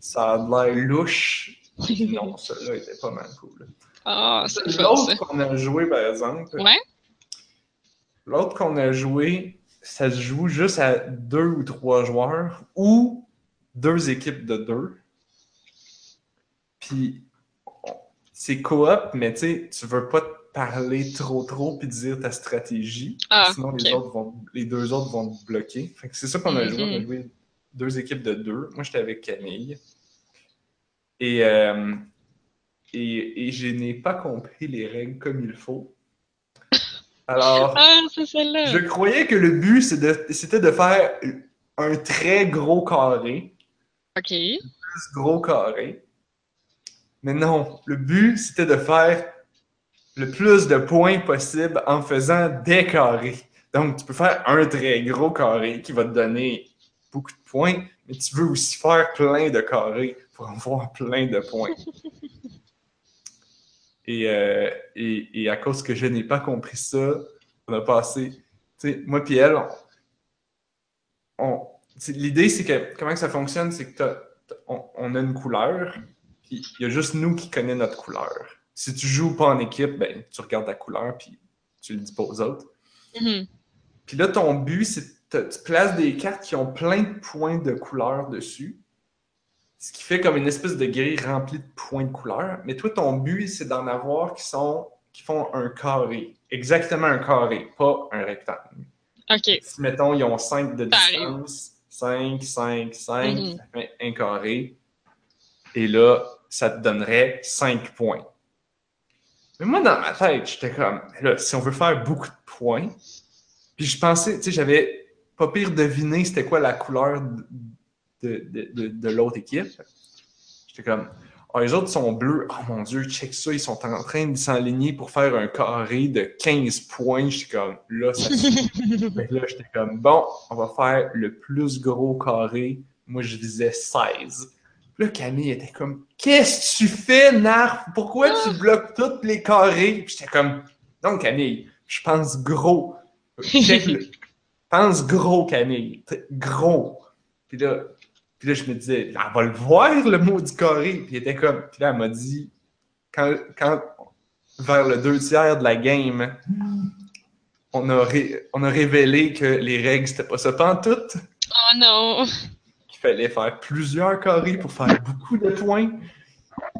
ça, a l'air louche. non, celui-là était pas mal cool. Ah, c'est L'autre qu'on a joué, par exemple, Ouais? l'autre qu'on a joué, ça se joue juste à deux ou trois joueurs ou deux équipes de deux. Puis c'est coop, mais tu sais, tu veux pas te parler trop trop puis dire ta stratégie. Ah, sinon les, autres vont, les deux autres vont te bloquer. Fait que c'est ça qu'on a joué. On a Mhm. joué deux équipes de deux. Moi, j'étais avec Camille. Et, euh, et, et je n'ai pas compris les règles comme il faut. Alors, Ah, je croyais que le but, de- c'était de faire un très gros carré, Ok. plus gros carré. Mais non, le but, c'était de faire le plus de points possible en faisant des carrés. Donc, tu peux faire un très gros carré qui va te donner beaucoup de points, mais tu veux aussi faire plein de carrés pour avoir plein de points. Et, euh, et, et à cause que je n'ai pas compris ça, on a passé. Tu sais, moi puis elle, on, l'idée c'est que comment que ça fonctionne, c'est que t'as- t'as- on, on a une couleur, il y a juste nous qui connaissons notre couleur. Si tu joues pas en équipe, ben tu regardes ta couleur puis tu le dis pas aux autres. Mhm. Puis là, ton but, c'est que tu places des cartes qui ont plein de points de couleur dessus. Ce qui fait comme une espèce de grille remplie de points de couleur. Mais toi, ton but, c'est d'en avoir qui sont qui font un carré. Exactement un carré, pas un rectangle. Ok. Si, mettons, ils ont 5 de distance, 5, 5, 5, Mhm. ça fait un carré. Et là, ça te donnerait 5 points. Mais moi, dans ma tête, j'étais comme, là, si on veut faire beaucoup de points, puis je pensais, tu sais, j'avais pas pire deviné c'était quoi la couleur de, de, de, de l'autre équipe. J'étais comme, ah, les autres sont bleus. Oh mon Dieu, check ça, ils sont en train de s'enligner pour faire un carré de 15 points. J'étais comme, là, ça que là, j'étais comme, bon, on va faire le plus gros carré. Moi, je visais 16. Là, Camille était comme, qu'est-ce que tu fais, Narf? Pourquoi tu bloques tous les carrés? Puis j'étais comme, non, Camille, je pense gros. Pense gros, Camille. Gros. Puis là, puis là, je me disais, elle va le voir, le mot du carré. Puis, il était comme, puis là, elle m'a dit, quand, quand, vers le deux tiers de la game, on a, ré- on a révélé que les règles, c'était pas ça pantoute, Oh non. Qu'il fallait faire plusieurs carrés pour faire beaucoup de points.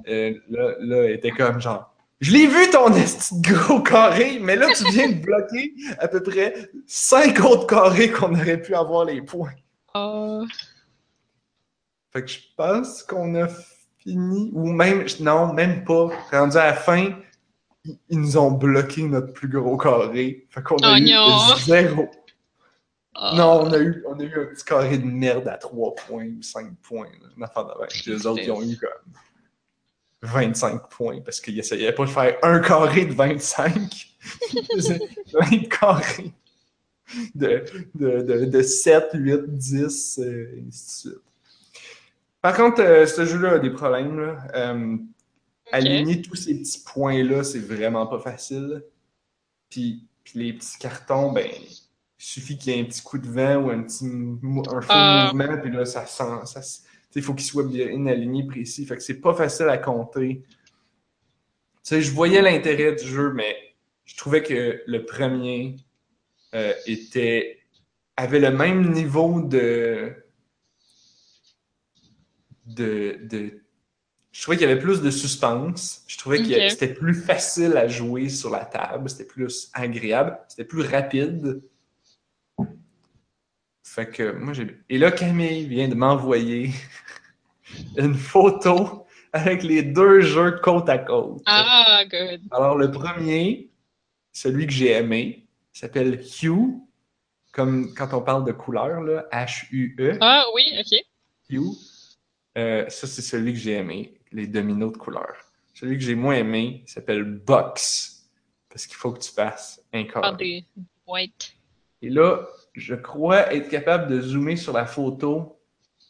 Euh, là, là, elle était comme genre, je l'ai vu ton esti gros carré, mais là, tu viens de bloquer à peu près cinq autres carrés qu'on aurait pu avoir les points. Oh. Fait que je pense qu'on a fini, ou même, non, même pas. Rendu à la fin, ils, nous ont bloqué notre plus gros carré. Fait qu'on a Oh eu non. zéro. Oh. Non, on a, eu, on a eu un petit carré de merde à 3 points ou 5 points. Une affaire les autres, ils ont eu comme 25 points parce qu'ils essayaient pas de faire un carré de 25. Ils faisaient plein de carrés de, de, de, de 7, 8, 10, euh, et ainsi de suite. Par contre, euh, ce jeu-là a des problèmes. là. Euh, Aligner tous ces petits points-là, c'est vraiment pas facile. Puis, puis les petits cartons, ben, il suffit qu'il y ait un petit coup de vent ou un petit un faux Ah. mouvement, puis là, ça sent. Ça, s- tu sais, il faut qu'il soit bien aligné, précis. Fait que c'est pas facile à compter. Tu sais, je voyais l'intérêt du jeu, mais je trouvais que le premier euh, était avait le même niveau de de, de je trouvais qu'il y avait plus de suspense. Je trouvais que c'était plus facile à jouer sur la table. C'était plus agréable. C'était plus rapide. Fait que moi, j'ai. Et là, Camille vient de m'envoyer une photo avec les deux jeux côte à côte. Ah, good. Alors, le premier, celui que j'ai aimé, s'appelle Hue, comme quand on parle de couleur, là, H-U-E, Ah, oui, ok. Hue. Euh, ça, c'est celui que j'ai aimé, les dominos de couleur. Celui que j'ai moins aimé, s'appelle Box, parce qu'il faut que tu fasses un Par carré. des white. Et là, je crois être capable de zoomer sur la photo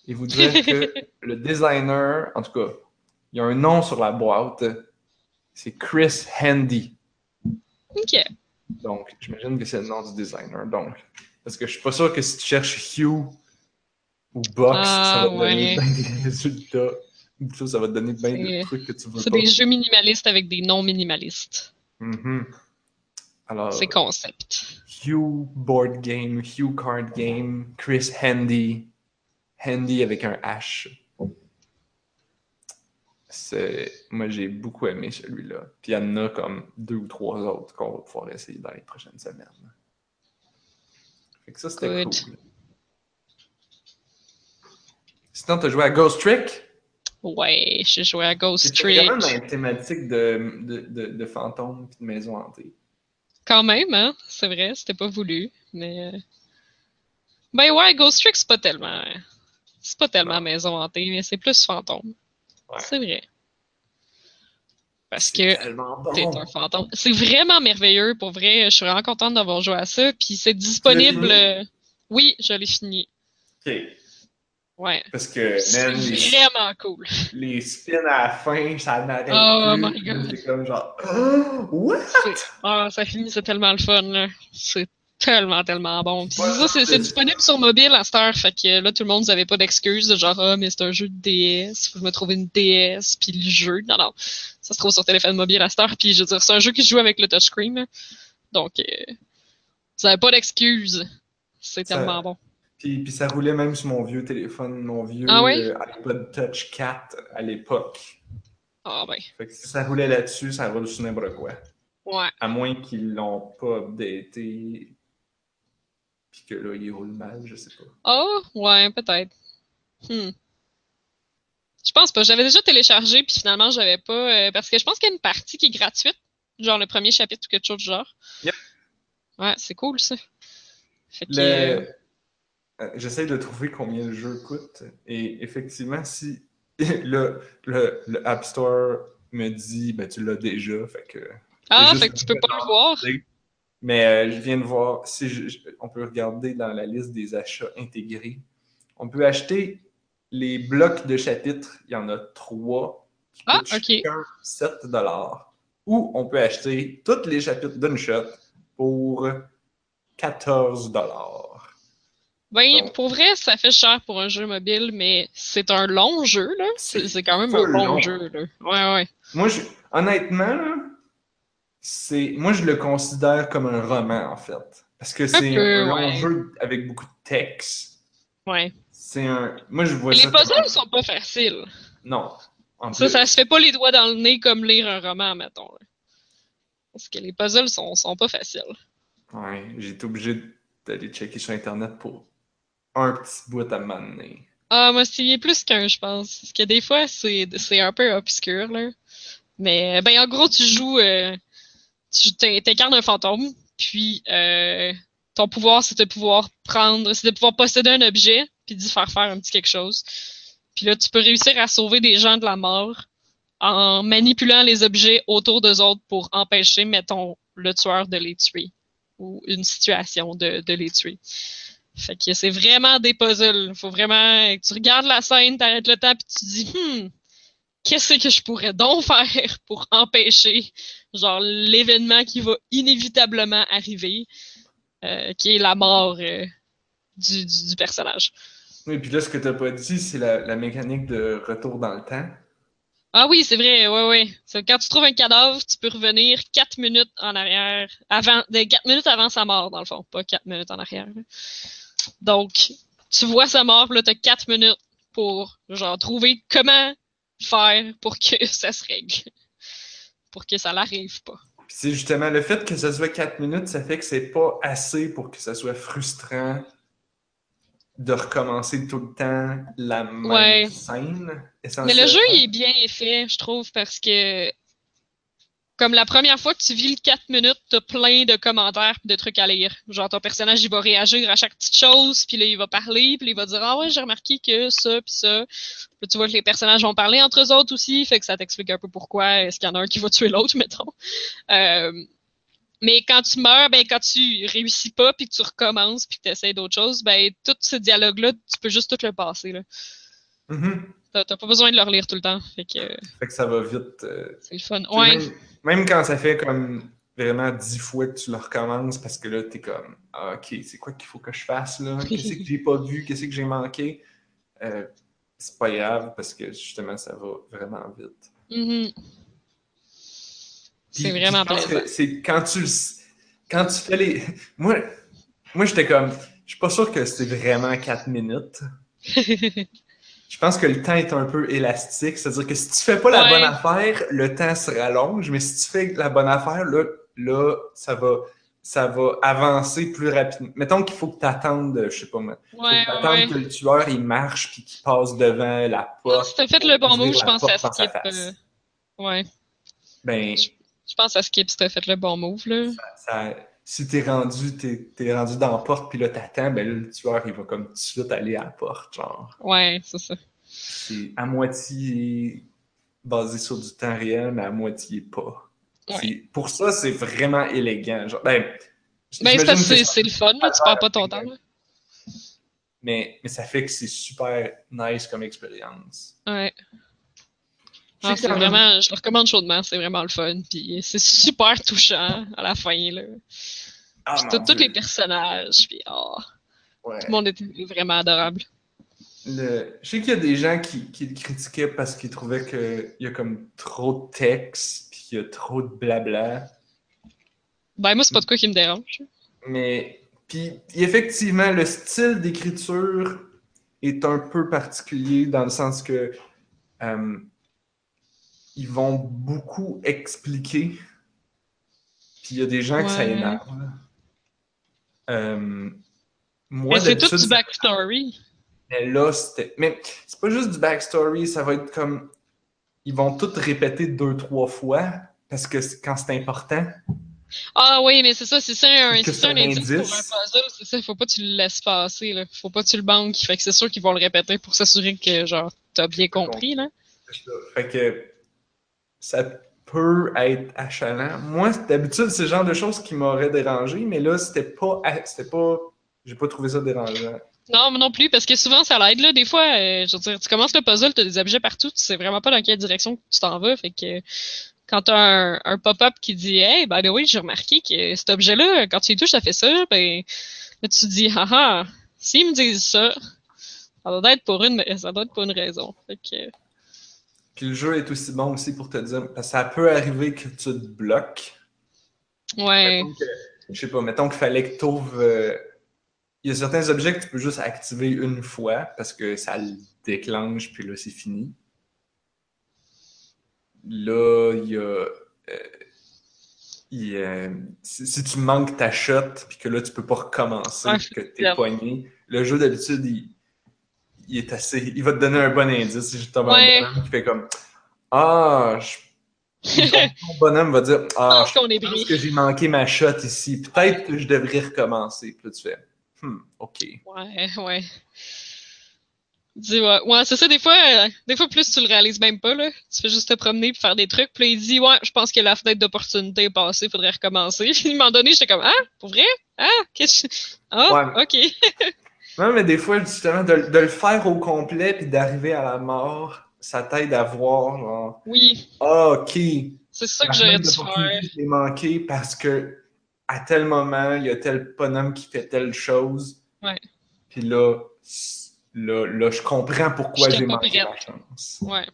et vous dire que le designer, en tout cas, Il y a un nom sur la boîte. C'est Chris Handy. Ok. Donc, j'imagine que c'est le nom du designer. Donc, parce que je suis pas sûr que si tu cherches Hue ou Box, ça Ah, va te donner bien des résultats. Ou ça, ça va te donner bien des trucs que tu veux C'est des jeux minimalistes avec des non minimalistes. Mhm. Alors, C'est concept. Hugh Board Game, Hugh Card Game, Chris Handy. Handy avec un H. C'est... Moi, j'ai beaucoup aimé celui-là. Puis il y en a comme deux ou trois autres qu'on va pouvoir essayer dans les prochaines semaines. Fait que ça, c'était Good. cool. Sinon, t'as joué à Ghost Trick? Ouais, j'ai joué à Ghost Trick. quand même dans une thématique de, de, de, de fantômes et de maisons hantées. Quand même, hein? C'est vrai, c'était pas voulu. Mais. euh, Ben ouais, Ghost Trick, c'est pas tellement. C'est pas tellement maison hantée, mais c'est plus fantôme. Ouais. C'est vrai. Parce que t'es bon. un fantôme. C'est vraiment merveilleux, pour vrai. Je suis vraiment contente d'avoir joué à ça. Puis c'est disponible. euh, Oui, je l'ai fini. Ouais. Parce que, man, les, vraiment cool. les spins à la fin, ça n'arrête Oh plus. my God. C'est comme genre, oh, what? Ah, ça finit, c'est tellement le fun, là. C'est tellement, tellement bon. Puis Ouais, ça, c'est disponible sur mobile à cette heure. Fait que là, tout le monde, vous avez pas d'excuses de genre, ah, mais c'est un jeu de DS, faut que je me trouve une DS, puis le jeu. Non, non. Ça se trouve sur téléphone mobile à cette heure. Puis je veux dire, c'est un jeu qui se joue avec le touchscreen, là. Donc, euh, vous avez pas d'excuses. C'est Ça- tellement bon. Puis, puis ça roulait même sur mon vieux téléphone, mon vieux Ah euh, iPod Touch 4 à l'époque. Ah, ben. Fait que si ça roulait là-dessus, ça roule sur n'importe quoi. Ouais. À moins qu'ils l'ont pas updaté. Puis que là, il roule mal, je sais pas. Ah, ouais, peut-être. Hmm. Je pense pas. J'avais déjà téléchargé, puis finalement, j'avais pas. euh, parce que je pense qu'il y a une partie qui est gratuite, genre le premier chapitre ou quelque chose du genre. Yep. Ouais, c'est cool ça. Fait que. Le... euh, J'essaie de trouver combien le jeu coûte. Et effectivement, si le, le, le App Store me dit, ben tu l'as déjà, fait que. Ah, fait que tu peux pas le voir. Mais euh, je viens de voir, si je- je- on peut regarder dans la liste des achats intégrés. On peut acheter les blocs de chapitres, il y en a trois qui Ah, coûtent ok. chacun 7 Ou on peut acheter tous les chapitres d'une shot pour 14 Ben, Donc- pour vrai, ça fait cher pour un jeu mobile, mais c'est un long jeu, là. C'est quand même un long. jeu, là. Ouais, ouais. Moi, je, honnêtement, là, c'est, moi, je le considère comme un roman, en fait. Parce que c'est peu, un long jeu avec beaucoup de texte. Ouais. C'est un. Moi, je vois ça. les puzzles un- sont pas faciles. Non. En Ça, plus. ça se fait pas les doigts dans le nez comme lire un roman, mettons. là. Parce que les puzzles sont, sont pas faciles. Ouais, j'ai été obligé d'aller checker sur Internet pour un petit bout à m'amener. Ah, moi, s'il y est plus qu'un, je pense. Parce que des fois, c'est c'est un peu obscur, là. Mais, ben, en gros, tu joues... euh, tu t'in- t'incarnes un fantôme, puis euh, ton pouvoir, c'est de pouvoir prendre... C'est de pouvoir posséder un objet, puis d'y faire faire un petit quelque chose. Puis là, tu peux réussir à sauver des gens de la mort en manipulant les objets autour d'eux autres pour empêcher, mettons, le tueur de les tuer. Ou une situation de, de les tuer. Fait que c'est vraiment des puzzles. Faut vraiment que tu regardes la scène, t'arrêtes le temps, puis tu te dis, hmm, qu'est-ce que je pourrais donc faire pour empêcher, genre, l'événement qui va inévitablement arriver, euh, qui est la mort euh, du, du, du personnage. Oui, puis là, ce que t'as pas dit, c'est la, la mécanique de retour dans le temps. Ah oui, c'est vrai, ouais. C'est quand tu trouves un cadavre, tu peux revenir quatre minutes en arrière, avant, de quatre minutes avant sa mort, dans le fond, pas quatre minutes en arrière. là. Donc, tu vois sa mort, là, t'as quatre minutes pour, genre, trouver comment faire pour que ça se règle. Pour que ça l'arrive pas. C'est justement le fait que ça soit 4 minutes, ça fait que c'est pas assez pour que ça soit frustrant de recommencer tout le temps la même Ouais. scène. Mais le jeu, il est bien fait, je trouve, parce que comme la première fois que tu vis le 4 minutes, t'as plein de commentaires pis de trucs à lire. Genre, ton personnage, il va réagir à chaque petite chose, puis là, il va parler, puis il va dire « Ah ouais, j'ai remarqué que ça, puis ça. » Puis tu vois que les personnages vont parler entre eux autres aussi, fait que ça t'explique un peu pourquoi est-ce qu'il y en a un qui va tuer l'autre, mettons. Euh, mais quand tu meurs, ben quand tu réussis pas, puis que tu recommences, puis que tu d'autres choses, ben tout ce dialogue-là, tu peux juste tout le passer, là. Mhm. T'as t'as pas besoin de le relire tout le temps. Fait que euh, Fait que ça va vite. euh, c'est le fun. Ouais. Même, même quand ça fait comme vraiment dix fois que tu le recommences parce que là, t'es comme ah, OK, c'est quoi qu'il faut que je fasse là? Qu'est-ce que j'ai pas vu? Qu'est-ce que j'ai manqué? Euh, c'est pas grave parce que justement, ça va vraiment vite. Mhm. Puis- C'est vraiment C'est quand tu quand tu fais les. Moi, moi j'étais comme. Je suis pas sûr que c'est vraiment 4 minutes. Je pense que le temps est un peu élastique. C'est-à-dire que si tu fais pas la Ouais. bonne affaire, le temps se rallonge. Mais si tu fais la bonne affaire, là, là ça, va, ça va avancer plus rapidement. Mettons qu'il faut que tu attendes, je sais pas moi. Il faut ouais, que ouais. que le tueur il marche puis qu'il passe devant la porte. Si t'as fait le bon move, je pense à skip. euh, Ouais. Ben, Je pense à skip si t'as fait le bon move, là. ça- si t'es rendu, t'es, t'es rendu dans la porte puis là t'attends, ben là, le tueur il va comme tout de suite aller à la porte, genre. Ouais, c'est ça. C'est à moitié basé sur du temps réel, mais à moitié pas. Ouais. Pour ça, c'est vraiment élégant. Genre, ben, Ben, c'est le fun, là. Tu perds pas ton temps, là. mais, mais ça fait que c'est super nice comme expérience. Ouais. Je Ah, c'est vraiment, je le recommande chaudement, c'est vraiment le fun. Puis c'est super touchant à la fin, là. Ah, tous les personnages, puis oh, Ouais. tout le monde était vraiment adorable. Le- Je sais qu'il y a des gens qui, qui le critiquaient parce qu'ils trouvaient qu'il y a comme trop de texte, puis qu'il y a trop de blabla. Ben, moi, c'est pas de quoi qui me dérange. Mais, puis effectivement, le style d'écriture est un peu particulier dans le sens que euh, ils vont beaucoup expliquer. Puis il y a des gens que ça Ouais. énerve. Euh, moi, Mais c'est tout du backstory. mais là, c'était. Mais c'est pas juste du backstory, ça va être comme. Ils vont tout répéter deux, trois fois parce que quand c'est important. Ah oui, mais c'est ça, c'est ça un, c'est ça indice pour un puzzle, c'est ça, faut pas que tu le laisses passer, là. Faut pas que tu le banques. Fait que c'est sûr qu'ils vont le répéter pour s'assurer que, genre, t'as bien compris, là. Fait que ça peut être achalant. Moi, d'habitude, c'est le genre de choses qui m'auraient dérangé, mais là, c'était pas. C'était pas. J'ai pas trouvé ça dérangeant. Non, moi non plus, parce que souvent, ça l'aide, là. Des fois, euh, je veux dire, tu commences le puzzle, t'as des objets partout, tu sais vraiment pas dans quelle direction tu t'en vas, fait que quand t'as un, un pop-up qui dit « Hey, the way, j'ai remarqué que cet objet-là, quand tu y touches, ça fait ça », ben, là, tu te dis « Haha, s'ils me disent ça, ça doit être pour une, ça doit être pour une raison. » Fait que, Puis le jeu est aussi bon aussi pour te dire. Parce que ça peut arriver que tu te bloques. ouais, que- je sais pas, mettons qu'il fallait que tu ouvres. Il y a certains objets que tu peux juste activer une fois parce que ça le déclenche, puis là, c'est fini. Là, il y a. euh, il si, si tu manques ta shot, puis que là, tu peux pas recommencer, Ouais, puis que t'es poigné, le jeu d'habitude, il, il est assez. Il va te donner un bon indice. C'est justement Ouais. un bonhomme qui fait comme Ah, je. Ton bonhomme va dire je Ah, pense je pense que j'ai manqué ma shot ici. Peut-être que je devrais recommencer. Puis là, tu fais, hmm, OK. Ouais, ouais. Dis, ouais, ouais c'est ça, des fois, euh, des fois, plus tu le réalises même pas, là. Tu fais juste te promener puis faire des trucs. Puis là, il dit, ouais, je pense que la fenêtre d'opportunité est passée, faudrait recommencer. Puis à un moment donné, j'étais comme, ah, pour vrai? Ah, qu'est-ce que. Ah, ok. Non, mais des fois, justement, de, de le faire au complet puis d'arriver à la mort, ça t'aide à voir, genre, Oui, ah, OK. c'est ça La que j'aurais dû faire. je l'ai manqué parce que à tel moment, il y a tel bonhomme qui fait telle chose. Ouais. Puis là, là, là, je comprends pourquoi j'ai manqué ma chance. Ouais.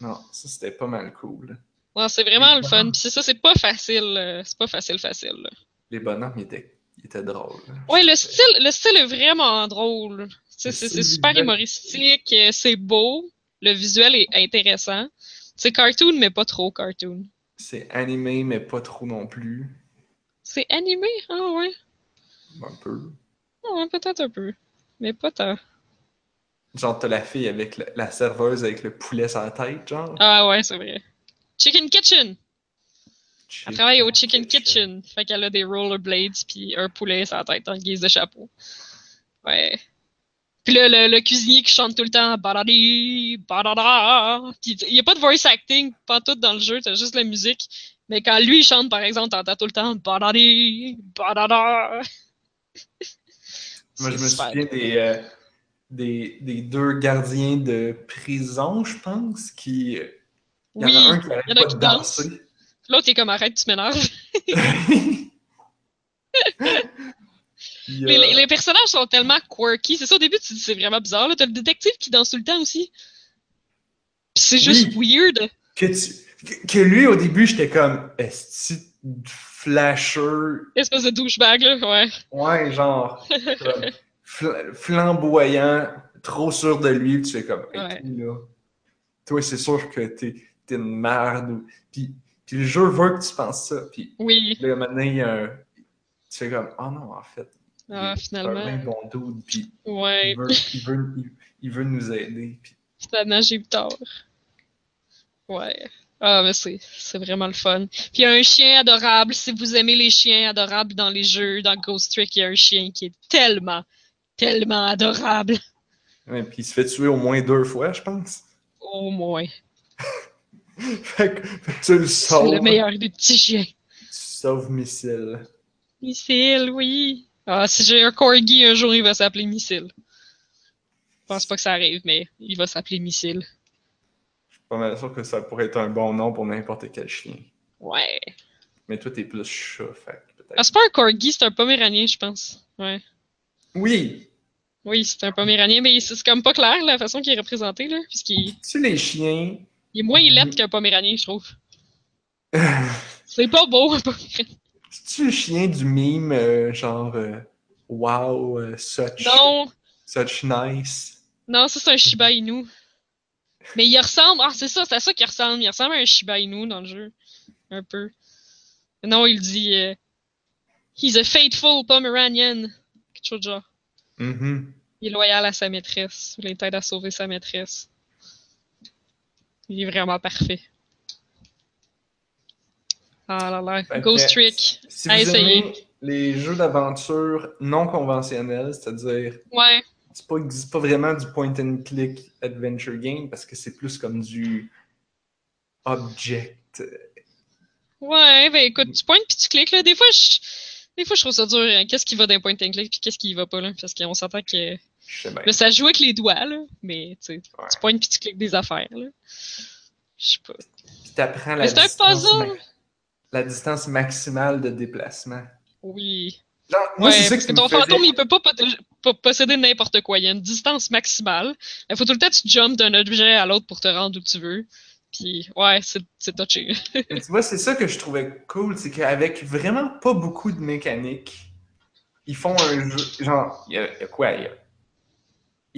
Non, ça, c'était pas mal cool. Ouais, c'est vraiment le fun. Puis c'est ça, c'est pas facile. euh, C'est pas facile, facile. là. Les bonhommes, ils étaient, ils étaient drôles. Ouais, le style, le style est vraiment drôle. C'est super humoristique, euh, c'est beau, le visuel est intéressant. C'est cartoon, mais pas trop cartoon. C'est animé, mais pas trop non plus. C'est animé? Ah ouais? Un peu. Ah ouais, peut-être un peu. Mais pas tant. Genre, t'as la fille avec le- la serveuse avec le poulet sur la tête, genre. Ah ouais, c'est vrai. Chicken Kitchen! Elle travaille au Chicken Kitchen. Fait qu'elle a des rollerblades puis un poulet sur la tête en guise de chapeau. Ouais. Puis là, le, le cuisinier qui chante tout le temps badadi, badada. Puis il y a pas de voice acting, pas tout dans le jeu, t'as juste la musique. Mais quand lui il chante, par exemple, t'entends tout le temps badadi, badada. Moi, je me souviens des. euh, des, des deux gardiens de prison, je pense, qui. Il y Oui, en a un qui il y en arrête a pas de danser. L'autre, il est comme arrête, tu m'énerves. Il y a- Les, les- les personnages sont tellement quirky. C'est ça, au début, tu te dis c'est vraiment bizarre. T'as le détective qui danse tout le temps aussi. Puis c'est juste weird. que, tu- que- lui, au début, j'étais comme, est-ce flasher? Espèce de douchebag, là. Ouais. Ouais, genre, comme fl- flamboyant, trop sûr de lui, tu fais comme, hey, Ouais. toi, là, toi, c'est sûr que t'es une merde. Puis, puis le jeu veut que tu penses ça. Puis Oui. là, maintenant, il y a un- tu fais comme, oh non, en fait, Ah, il est un bien finalement. bon dude, puis Ouais. il veut, il, veut, il, il veut nous aider. Puis, Finalement, j'ai eu tort. Ouais. Ah, mais c'est, c'est vraiment le fun. Puis il y a un chien adorable. Si vous aimez les chiens adorables dans les jeux, dans Ghost Trick, il y a un chien qui est tellement, tellement adorable. ouais, puis il se fait tuer au moins deux fois, je pense. Au moins. fait, que, tu le C'est sauves. le meilleur des petits chiens. Tu sauves missile. Missile, oui. Ah, si j'ai un corgi, un jour, il va s'appeler Missile. Je pense pas que ça arrive, mais il va s'appeler Missile. Je suis pas mal sûr que ça pourrait être un bon nom pour n'importe quel chien. Ouais. Mais toi, t'es plus chat, fait peut-être. Ah, c'est pas un corgi, c'est un poméranien, je pense. Ouais. Oui! Oui, c'est un poméranien, mais c'est c'est comme pas clair la façon qu'il est représenté, là, puisqu'il Tu les chiens. Il est moins illettre qu'un poméranien, je trouve. C'est pas beau, un poméranien. C'est-tu le chien du mime, euh, genre euh, Wow, euh, such, Non, such nice? non, ça c'est un Shiba Inu. Mais il ressemble, ah, c'est ça, c'est à ça qu'il ressemble. Il ressemble à un Shiba Inu dans le jeu. Un peu. Non, il dit He's a faithful Pomeranian. Quelque chose de genre. Mhm. Il est loyal à sa maîtresse. Il t'aide à sauver sa maîtresse. Il est vraiment parfait. Ah là là. Ghost Trick. Si À vous essayer. aimez les jeux d'aventure non conventionnels, c'est-à-dire, Ouais. c'est pas, pas vraiment du point and click adventure game parce que c'est plus comme du object. Ouais, ben écoute, tu pointes puis tu cliques là. Des fois, je, des fois, je trouve ça dur. hein. Qu'est-ce qui va d'un point and click puis qu'est-ce qui va pas là? Parce qu'on s'entend que Je sais bien. là, ça joue avec les doigts là, mais tu sais, Ouais. tu pointes puis tu cliques des affaires là. Je sais pas. Puis t'apprends la Mais c'est un distance, puzzle. ma- la distance maximale de déplacement. Oui. Genre, moi, ouais, c'est ça que ton faisait- fantôme, il peut pas, posséder n'importe quoi. Il y a une distance maximale. Il faut tout le temps que tu jumps d'un objet à l'autre pour te rendre où tu veux. Puis, ouais, c'est touché. Mais tu vois, c'est ça que je trouvais cool, c'est qu'avec vraiment pas beaucoup de mécanique, ils font un jeu. Genre, il y, y a quoi il y a-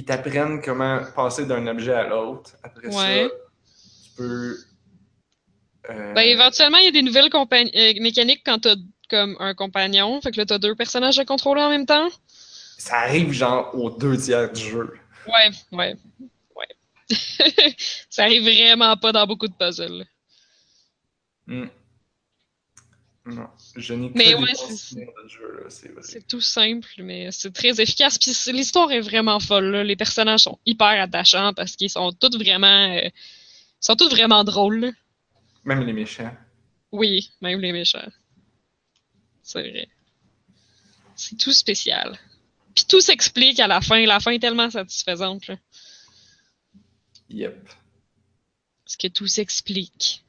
Ils t'apprennent comment passer d'un objet à l'autre. Après Ouais. ça, tu peux. euh, Ben, éventuellement, il y a des nouvelles euh, mécaniques quand t'as comme un compagnon. Fait que là, t'as deux personnages à contrôler en même temps. Ça arrive genre aux deux tiers du jeu. Ouais, ouais, ouais. ça arrive vraiment pas dans beaucoup de puzzles. Hmm. Non, je n'ai que Mais ouais, c'est- tout simple, mais c'est très efficace. Puis l'histoire est vraiment folle. là. Les personnages sont hyper attachants parce qu'ils sont tous vraiment, euh, sont tous vraiment drôles. là. Même les méchants. Oui, même les méchants. C'est vrai. C'est tout spécial. Puis tout s'explique à la fin. La fin est tellement satisfaisante. là. Yep. Parce que tout s'explique.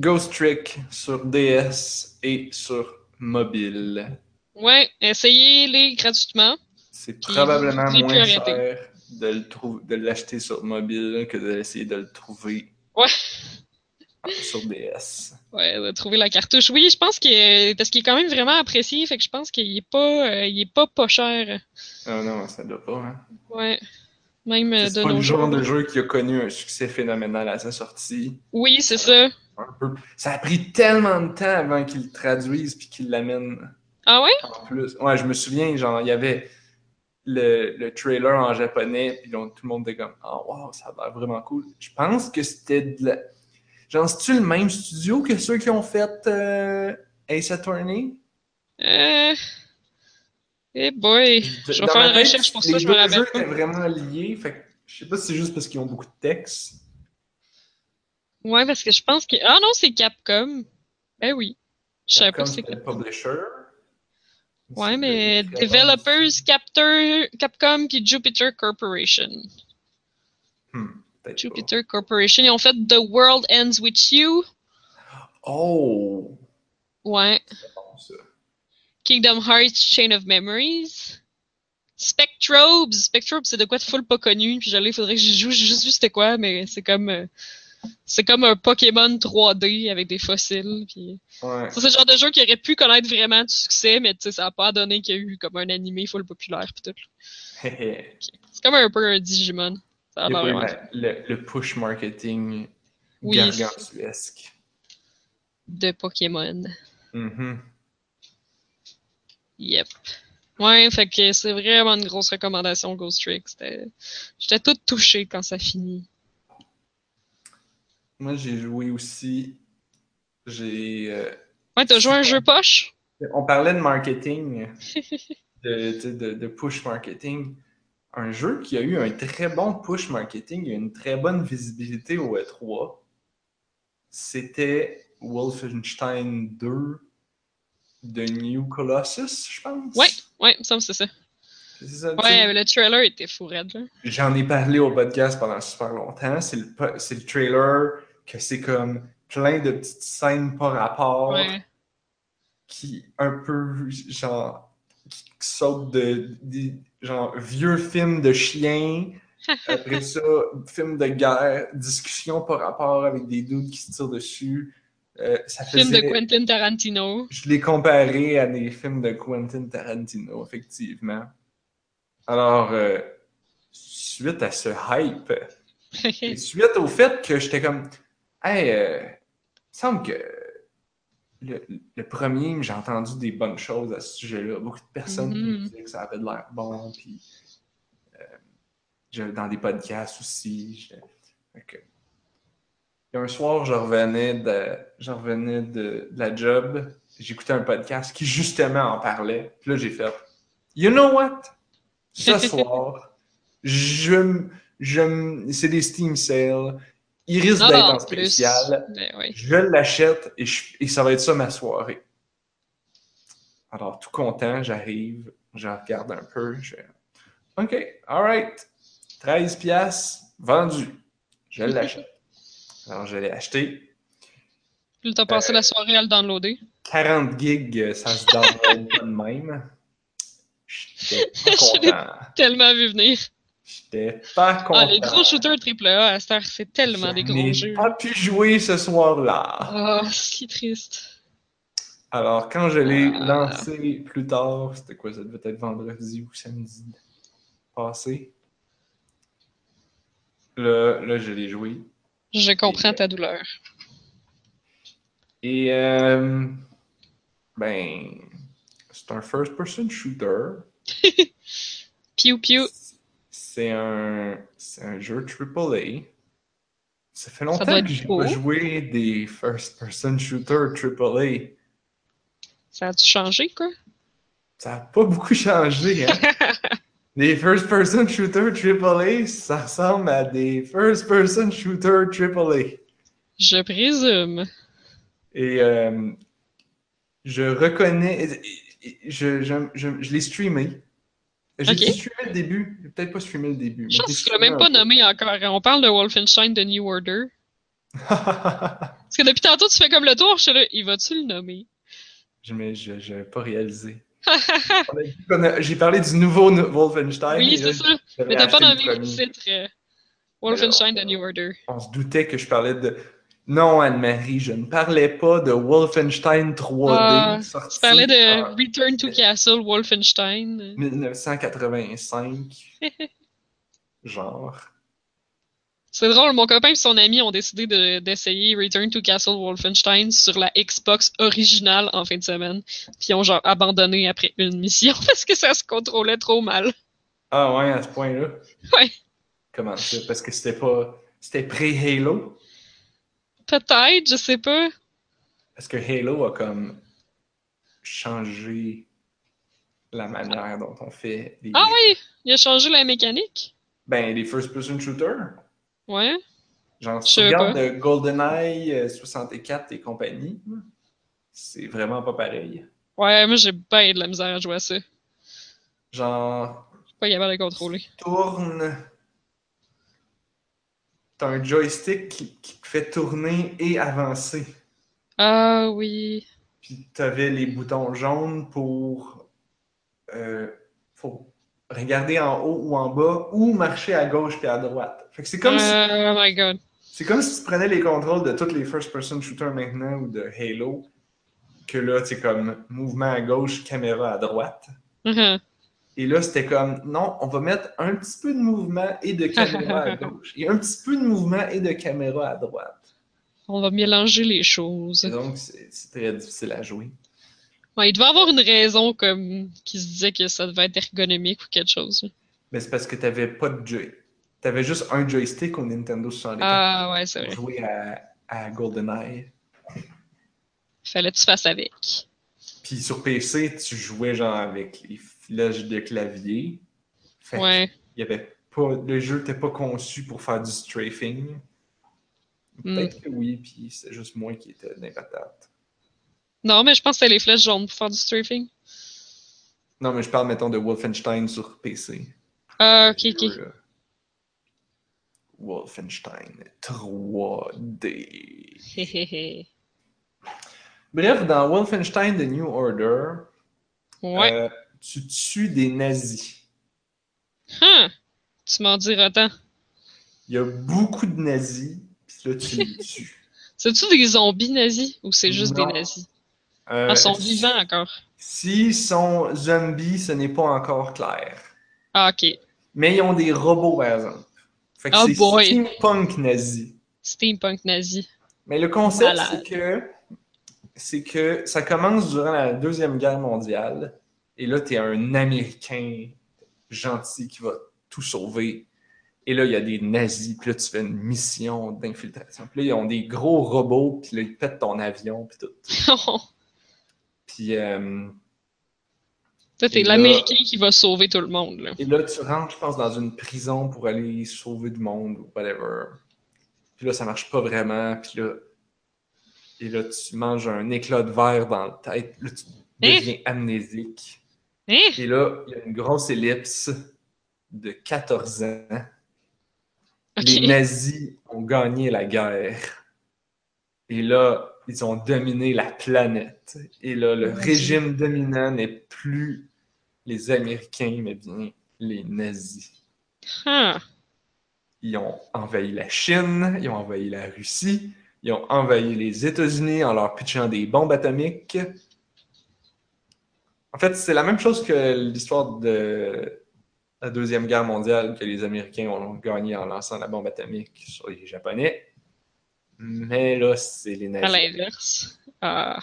Ghost Trick sur DS et sur mobile. Ouais, essayez-les gratuitement. C'est probablement moins cher de le trou- de l'acheter sur mobile que d'essayer de le trouver Ouais. sur DS. Ouais, de trouver la cartouche. Oui, je pense que parce qu'il est quand même vraiment apprécié, fait que je pense qu'il est pas, euh, il est pas pas cher. Ah non, ça doit pas. Hein. Ouais. Même euh, C'est de pas nos le genre jours. de jeu qui a connu un succès phénoménal à sa sortie. Oui, c'est ça. Un peu. Ça a pris tellement de temps avant qu'ils le traduisent puis qu'ils l'amènent Ah ouais? en plus. Ouais, je me souviens, genre, il y avait le, le trailer en japonais, puis donc, tout le monde était comme Oh wow, ça a l'air vraiment cool. Je pense que c'était de la. Genre, c'est-tu le même studio que ceux qui ont fait euh, Ace Attorney? Euh... Eh boy. Je vais faire une recherche pour ça, les je me deux rappelle jeux pas. étaient vraiment liés, fait que je sais pas si c'est juste parce qu'ils ont beaucoup de texte. Ouais, parce que je pense que. Ah non, c'est Capcom. Ben oui. Je savais pas c'est Capcom. publisher. Ouais, mais Developers, Captor, Capcom puis Jupiter Corporation. Hmm, pas. Jupiter Corporation, ils ont fait The World Ends With You. Oh! Ouais. C'est bon, ça. Kingdom Hearts Chain of Memories. Spectrobes. Spectrobes, c'est de quoi de full pas connu. Puis j'allais, il faudrait que j'y joue. J'ai juste vu c'était quoi, mais c'est comme. euh, c'est comme un Pokémon 3D avec des fossiles. Puis... Ouais. Ça, c'est le genre de jeu qui aurait pu connaître vraiment du succès, mais ça a pas donné qu'il y a eu comme un animé full populaire. Puis tout. Hehe. C'est comme un peu un Digimon. Ça a vraiment la- le, le push marketing Oui, gargantuesque. de Pokémon. Mhm. Yep. Ouais, fait que c'est vraiment une grosse recommandation, Ghost Trick. J'étais toute touchée quand ça finit. Moi, j'ai joué aussi. J'ai. euh, Ouais, t'as joué un jeu poche? On parlait de marketing, de, push marketing. Un jeu qui a eu un très bon push marketing et une très bonne visibilité au E3, c'était Wolfenstein 2 de New Colossus, je pense. Ouais, ouais, il me semble que c'est ça. Ça? Ouais, le trailer était fou. J'en ai parlé au podcast pendant super longtemps. C'est le, po- c'est le trailer que c'est comme plein de petites scènes par rapport Ouais. qui un peu genre qui sautent de genre vieux films de chiens après ça film de guerre discussion par rapport avec des doutes qui se tirent dessus Euh, ça Film de Quentin Tarantino. je l'ai comparé à des films de Quentin Tarantino effectivement alors euh, suite à ce hype et suite au fait que j'étais comme, hey, euh, il me semble que le, le premier, j'ai entendu des bonnes choses à ce sujet-là. Beaucoup de personnes qui me Mhm. disaient que ça avait de l'air bon, puis euh, je- dans des podcasts aussi. je- Et un soir, je revenais de, je revenais de, de la job, j'écoutais un podcast qui justement en parlait. Puis là, j'ai fait, you know what? Ce soir, je, je, c'est des Steam sales. Il risque d'être en spécial. Ben. Je l'achète et, je- et ça va être ça ma soirée. Alors, tout content, j'arrive, je regarde un peu. Je... OK, alright. 13 piastres, vendu. Je l'achète. Alors, je l'ai acheté. Puis t'as passé Euh, la soirée à le downloader. 40 gigs, euh, ça se download pas de même. J'étais pas Je l'ai content. Tellement vu venir. J'étais pas content. Ah, les gros shooters AAA à cette heure, c'est tellement des gros jeux. pas pu jouer ce soir-là. Ah, c'est triste. Alors, quand je l'ai Ah. lancé plus tard, c'était quoi? Ça devait être vendredi ou samedi passé? Là, là je l'ai joué. Je comprends ta douleur. Et, euh, ben, c'est un first-person shooter. Piu piu. C'est un, un jeu AAA. Ça fait longtemps que j'ai beau. pas joué des first-person shooters AAA. Ça a-tu changé, quoi? Ça n'a pas beaucoup changé. Hein? les first-person shooters AAA, ça ressemble à des first-person shooters AAA. Je présume. Et euh, je reconnais. Je, je, je, je l'ai streamé. J'ai Ok. dû streamer le début. J'ai peut-être pas streamé le début. Je pense qu'il l'a streamé même pas nommé encore. On parle de Wolfenstein de New Order. Parce que depuis tantôt, tu fais comme le tour. Je suis là, il va-tu le nommer? je n'avais pas réalisé. J'ai parlé du nouveau no- Wolfenstein. oui, c'est ça. Mais t'as pas nommé le titre. euh, Wolfenstein de New Order. On se doutait que je parlais de. Non, Anne-Marie, je ne parlais pas de Wolfenstein 3D. Ah, sorti Tu parlais de en Return to Castle Wolfenstein. 1985. Genre. C'est drôle, mon copain et son ami ont décidé de- d'essayer Return to Castle Wolfenstein sur la Xbox originale en fin de semaine. Puis ils ont genre abandonné après une mission parce que ça se contrôlait trop mal. Ah ouais, à ce point-là? Ouais. Comment ça? Parce que c'était pas. C'était pré-Halo? Peut-être, je sais pas. Parce que Halo a comme changé la manière dont on fait les. Ah oui, il a changé la mécanique. Ben, les first-person shooters. Ouais. Genre, Je si tu regardes de GoldenEye euh, 64 et compagnie, c'est vraiment pas pareil. Ouais, moi j'ai bien de la misère à jouer à ça. Je Genre, suis pas capable de contrôler. tourne. T'as un joystick qui, qui te fait tourner et avancer. Ah oui. Puis t'avais les boutons jaunes pour, euh, pour regarder en haut ou en bas ou marcher à gauche puis à droite. Fait que c'est comme, si, Oh my god. c'est comme si tu prenais les contrôles de tous les first-person shooters maintenant ou de Halo. Que là, c'est comme mouvement à gauche, caméra à droite. Mhm. Et là, c'était comme, non, on va mettre un petit peu de mouvement et de caméra à gauche. Et un petit peu de mouvement et de caméra à droite. On va mélanger les choses. Et donc, c'est très difficile à jouer. Ouais, il devait avoir une raison comme qui se disait que ça devait être ergonomique ou quelque chose. Mais c'est parce que t'avais pas de joy. T'avais juste un joystick au Nintendo 64 Ah ouais, c'est vrai. jouer à, à GoldenEye. Fallait que tu fasses avec. Puis sur PC, tu jouais genre avec les flèches de clavier. Fait Ouais. il y avait pas, le jeu n'était pas conçu pour faire du strafing. Peut-être que oui, puis c'est juste moi qui les patates. Non, mais je pense que c'était les flèches jaunes pour faire du strafing. Non, mais je parle, mettons, de Wolfenstein sur PC. Ah, ok, ok. jeu. Wolfenstein 3D. Héhéhé. Bref, dans Wolfenstein The New Order, ouais. euh, tu tues des nazis. Huh. Tu m'en diras tant. Il y a beaucoup de nazis, puis là, tu les tues. C'est-tu des zombies nazis ou c'est juste Non. des nazis? Euh, Ah, ils sont vivants encore. S'ils sont zombies, ce n'est pas encore clair. Ah, ok. Mais ils ont des robots, par exemple. Fait que Oh c'est boy. steampunk nazi. Steampunk nazi. Mais le concept, c'est que c'est que ça commence durant la Deuxième Guerre mondiale. Et là, tu es un Américain gentil qui va tout sauver. Et là, il y a des nazis. Puis là, tu fais une mission d'infiltration. Puis là, ils ont des gros robots. Puis là, ils pètent ton avion. Puis tout. Puis, euh, là- l'Américain qui va sauver tout le monde, là. et là, tu rentres, je pense, dans une prison pour aller sauver du monde ou whatever. Puis là, ça marche pas vraiment. Puis là, et là, tu manges un éclat de verre dans la tête. Là, tu deviens amnésique. Hein? Et là, il y a une grosse ellipse de 14 ans. Les nazis ont gagné la guerre. Et là, ils ont dominé la planète. Et là, le régime dominant n'est plus les Américains, mais bien les nazis. Ils ont envahi la Chine, ils ont envahi la Russie, ils ont envahi les États-Unis en leur pitchant des bombes atomiques. En fait, c'est la même chose que l'histoire de la Deuxième Guerre mondiale que les Américains ont gagné en lançant la bombe atomique sur les Japonais. Mais là, c'est les À nazis. l'inverse. Ah.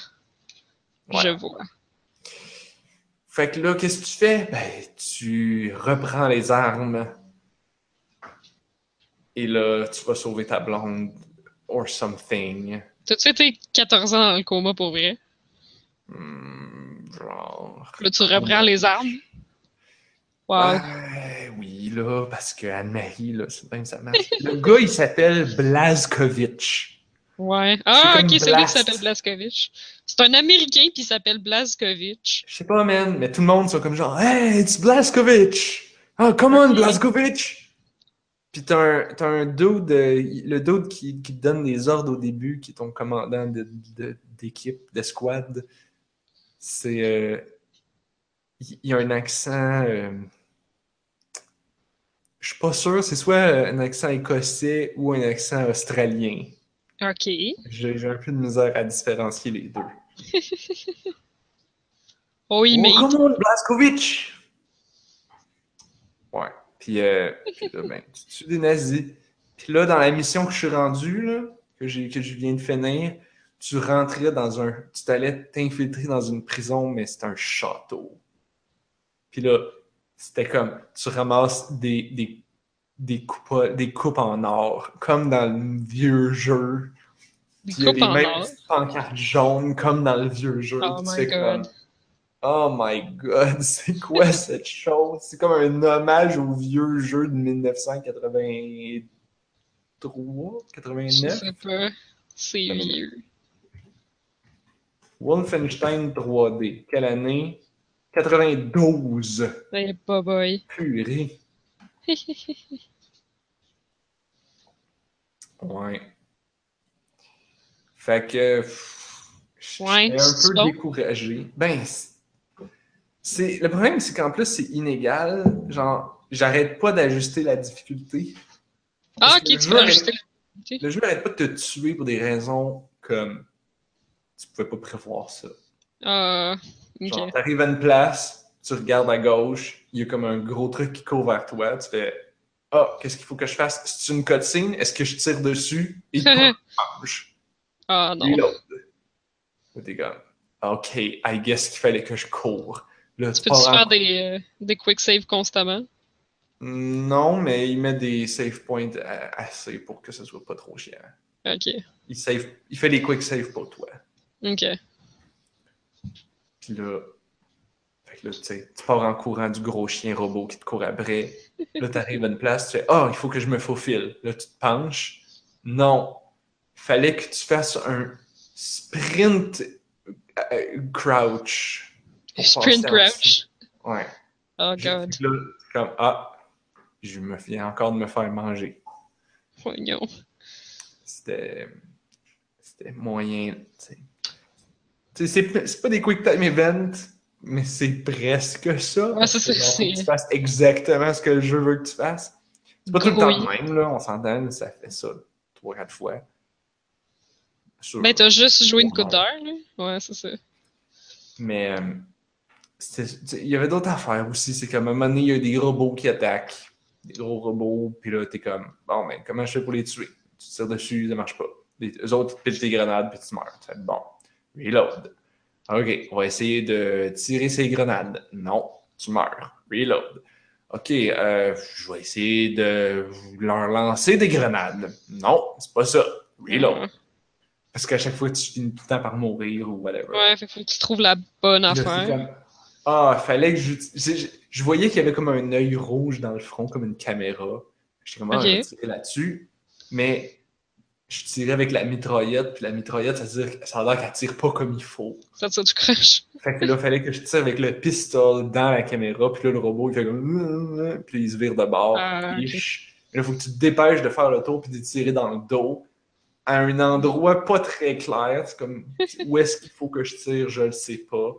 Ouais. Je vois. Fait que là, qu'est-ce que tu fais? Ben, tu reprends les armes. Et là, tu vas sauver ta blonde. Or something. T'as-tu été 14 ans dans le coma pour vrai? Hmm, genre. Là, tu reprends les armes? Wow. Ouais, oui, là, parce que Anne-Marie, là, c'est bien ça marche. Le gars, il s'appelle Blazkowicz. Ouais. Ah, ok, c'est lui qui s'appelle Blazkowicz. C'est un Américain puis il s'appelle Blazkowicz. Je sais pas, man, mais tout le monde sont comme genre, Hey, it's Blazkowicz! Ah, come on, Blazkowicz! Puis t'as un, t'as un dude, euh, le dude qui, qui te donne des ordres au début, qui est ton commandant de- de- d'équipe, d'escouade. C'est. euh, il il y a un accent. euh, je suis pas sûr, c'est soit un accent écossais ou un accent australien. Ok. J'ai un peu de misère à différencier les deux. Oh, il Oh, mate. come on, Blazkowicz! Ouais. Puis, euh, puis là, ben, tu tues des nazis. Puis là, dans la mission que je suis rendu, là, que, que je viens de finir, tu rentrais dans un. Tu t'allais t'infiltrer dans une prison, mais c'est un château. Puis là, c'était comme. Tu ramasses des, des, des, coupes, des coupes en or, comme dans le vieux jeu. Des Puis il y a les mêmes or? pancartes jaunes, comme dans le vieux jeu. Oh tu my comme, God. Oh my god, c'est quoi cette chose? C'est comme un hommage au vieux jeu de 1983, Je 89. sais pas. C'est vieux. Wolfenstein 3D. Quelle année? 92. Hey, boy. Purée. Ouais. Fait que. Je Ouais, un peu découragé. Ben, c'est-. Le problème, c'est qu'en plus, c'est inégal. Genre, j'arrête pas d'ajuster la difficulté. Ah, ok, tu peux ajuster. Le jeu arrête pas de te tuer pour des raisons comme. Tu pouvais pas prévoir ça. Ah. Genre, t'arrives à une place, tu regardes à gauche, il y a comme un gros truc qui court vers toi, tu fais Ah, qu'est-ce qu'il faut que je fasse? C'est une cutscene? Est-ce que je tire dessus? Et il mange. Ah, non. T'es comme OK, I guess qu'il fallait que je cours. Là, Tu tu peux-tu en- faire des, euh, des quick saves constamment? Non, mais il met des save points euh, assez pour que ce soit pas trop chiant. Ok. Il, save, il fait des quick saves pour toi. Ok. Puis là, fait que là, tu sais, tu pars en courant du gros chien robot qui te court après. Là, tu arrives à une place, tu fais Ah, il faut que je me faufile. Là, tu te penches. Non. Fallait que tu fasses un sprint euh, crouch. Sprint crouch? Ouais. Oh god. Là, comme Ah, je me viens encore de me faire manger. C'était. C'était moyen, tu sais. C'est c'est pas des quick time events, mais c'est presque ça. Ouais, c'est- que tu fasses exactement ce que le jeu veut que tu fasses. C'est pas tout le temps Oui. le même, là, on s'entend, ça fait ça trois, quatre fois. Sur- Ben, t'as juste joué une coupe d'heure, là? Ouais, c'est ça. Mais euh, il y avait d'autres affaires aussi. C'est qu'à un moment donné, il y a des robots qui attaquent. Des gros robots, puis là, t'es comme, bon, ben, comment je fais pour les tuer? Tu tires dessus, ça marche pas. Les, eux autres, ils te des grenades, puis tu meurs. Bon, reload. Ok, on va essayer de tirer ces grenades. Non, tu meurs. Reload. Ok, euh, je vais essayer de leur lancer des grenades. Non, c'est pas ça. Reload. Ouais. Parce qu'à chaque fois, tu finis tout le temps par mourir ou whatever. Ouais, que faut que tu trouves la bonne Là, affaire. comme, Ah, fallait que je. Je, je voyais qu'il y avait comme un œil rouge dans le front, comme une caméra. J'étais comme, ah, Ok. je vais tirer là-dessus. Mais je tirais avec la mitraillette, puis la mitraillette, ça veut dire ça a l'air qu'elle tire pas comme il faut. Ça tire du crush. Fait que là, fallait que je tire avec le pistolet dans la caméra, puis là, le robot, il fait comme. Puis il se vire de bord. Ah. Là, il faut que tu te dépêches de faire le tour, puis de tirer dans le dos. À un endroit pas très clair. C'est comme, où est-ce qu'il faut que je tire, je le sais pas.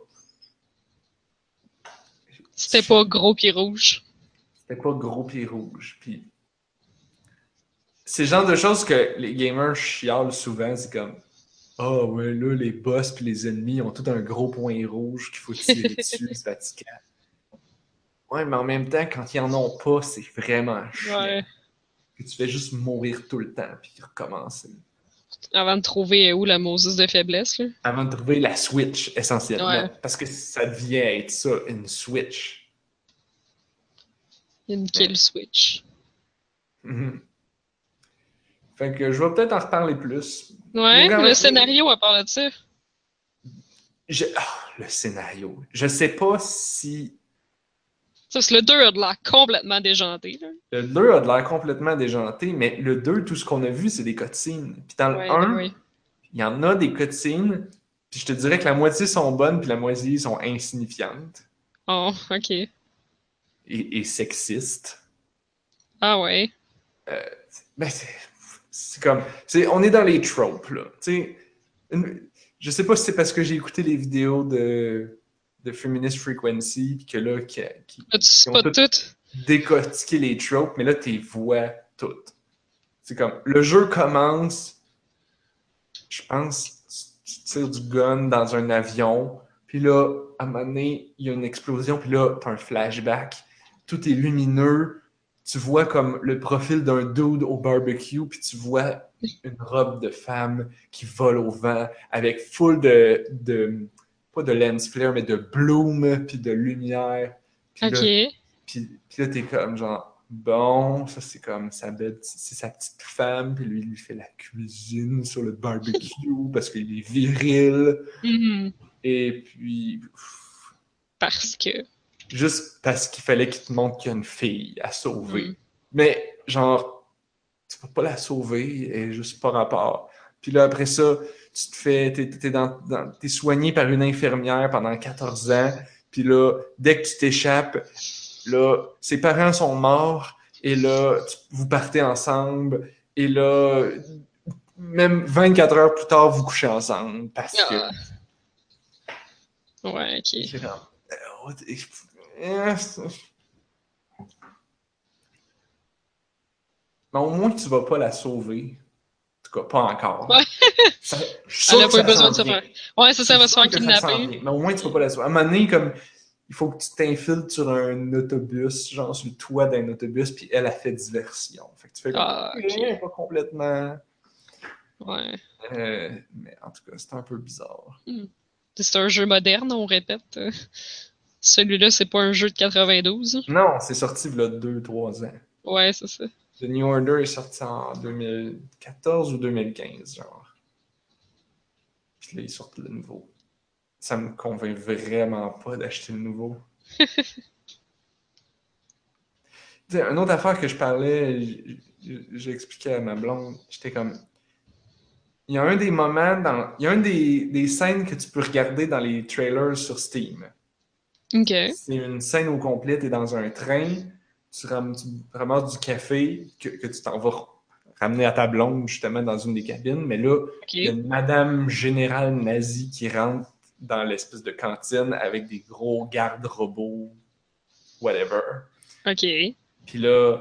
C'était pas gros pied rouge. C'était pas gros pied rouge. Puis c'est le genre de choses que les gamers chialent souvent. C'est comme Ah ouais, là, les boss puis les ennemis ont tout un gros point rouge qu'il faut tirer dessus, c'est fatigant. Ouais, mais en même temps, quand ils en ont pas, c'est vraiment chiant. Ouais. Tu fais juste mourir tout le temps puis recommencer. Avant de trouver où la Moses de faiblesse, là. Avant de trouver la Switch, essentiellement. Ouais. Parce que ça devient être ça, une Switch. Une kill switch. Mhm. Fait que je vais peut-être en reparler plus. Ouais, le scénario à part de ça. Je- ah, le scénario. Je sais pas si Ça, c'est le 2 a de l'air complètement déjanté, là. le 2 a de l'air complètement déjanté, mais le 2, tout ce qu'on a vu, c'est des cutscenes. Puis dans le Ouais, 1, ouais. il y en a des cutscenes, puis je te dirais que la moitié sont bonnes, puis la moitié sont insignifiantes Oh, ok. et, et sexistes. Ah ouais. Ben, c'est comme. c'est- on est dans les tropes, là. Tu sais, je sais pas si c'est parce que j'ai écouté les vidéos de, de Feminist Frequency, puis que là, qui, qui, ont décortiquer les tropes, mais là, tu vois toutes. C'est comme, le jeu commence, je pense, tu tu tires du gun dans un avion, puis là, à un moment donné, il y a une explosion, puis là, tu as un flashback. Tout est lumineux. Tu vois comme le profil d'un dude au barbecue, puis tu vois une robe de femme qui vole au vent avec full de, de pas de lens flare, mais de bloom, puis de lumière. Puis là, puis, puis là, t'es comme genre, bon, ça c'est comme sa belle, c'est sa petite femme, puis lui, il lui fait la cuisine sur le barbecue parce qu'il est viril. Mhm. Et puis, pff, Parce que. Juste parce qu'il fallait qu'il te montre qu'il y a une fille à sauver. Mm. Mais genre, tu peux pas la sauver, elle est juste pas rapport. Puis là, après ça, tu te fais, t'es, t'es dans- dans- t'es soigné par une infirmière pendant 14 ans. Puis là, dès que tu t'échappes, là, ses parents sont morts. Et là, tu- vous partez ensemble. Et là, même 24 heures plus tard, vous couchez ensemble. Parce que. Ah. Ouais, ok. C'est Mais au moins, tu vas pas la sauver. En tout cas, pas encore. Ouais. Ça- Elle a que pas eu besoin de se faire. Ouais, ça, va se faire kidnapper. Mais au moins, tu vas pas la sauver. À un moment donné, comme, il faut que tu t'infiltres sur un autobus, genre sur le toit d'un autobus, puis elle a fait diversion. Fait que tu fais comme, Ah. Eh, pas complètement. Ouais. Euh, mais en tout cas, c'est un peu bizarre. C'est un jeu moderne, on répète. Celui-là, c'est pas un jeu de 92. Non, c'est sorti il y a 2-3 ans. Ouais, c'est ça. The New Order est sorti en 2014 ou 2015, genre. Puis là, ils sortent le nouveau. Ça me convainc vraiment pas d'acheter le nouveau. Une autre affaire que je parlais, j'expliquais à ma blonde, j'étais comme. Il y a un des moments, dans, il y a un des, des scènes que tu peux regarder dans les trailers sur Steam. Ok. C'est une scène au complet, tu es dans un train, tu, ram- tu ramasses du café que, que tu t'en vas ramener à ta blonde justement dans une des cabines, mais là, il y a une madame générale nazie qui rentre dans l'espèce de cantine avec des gros gardes robots, whatever. Ok. Puis là,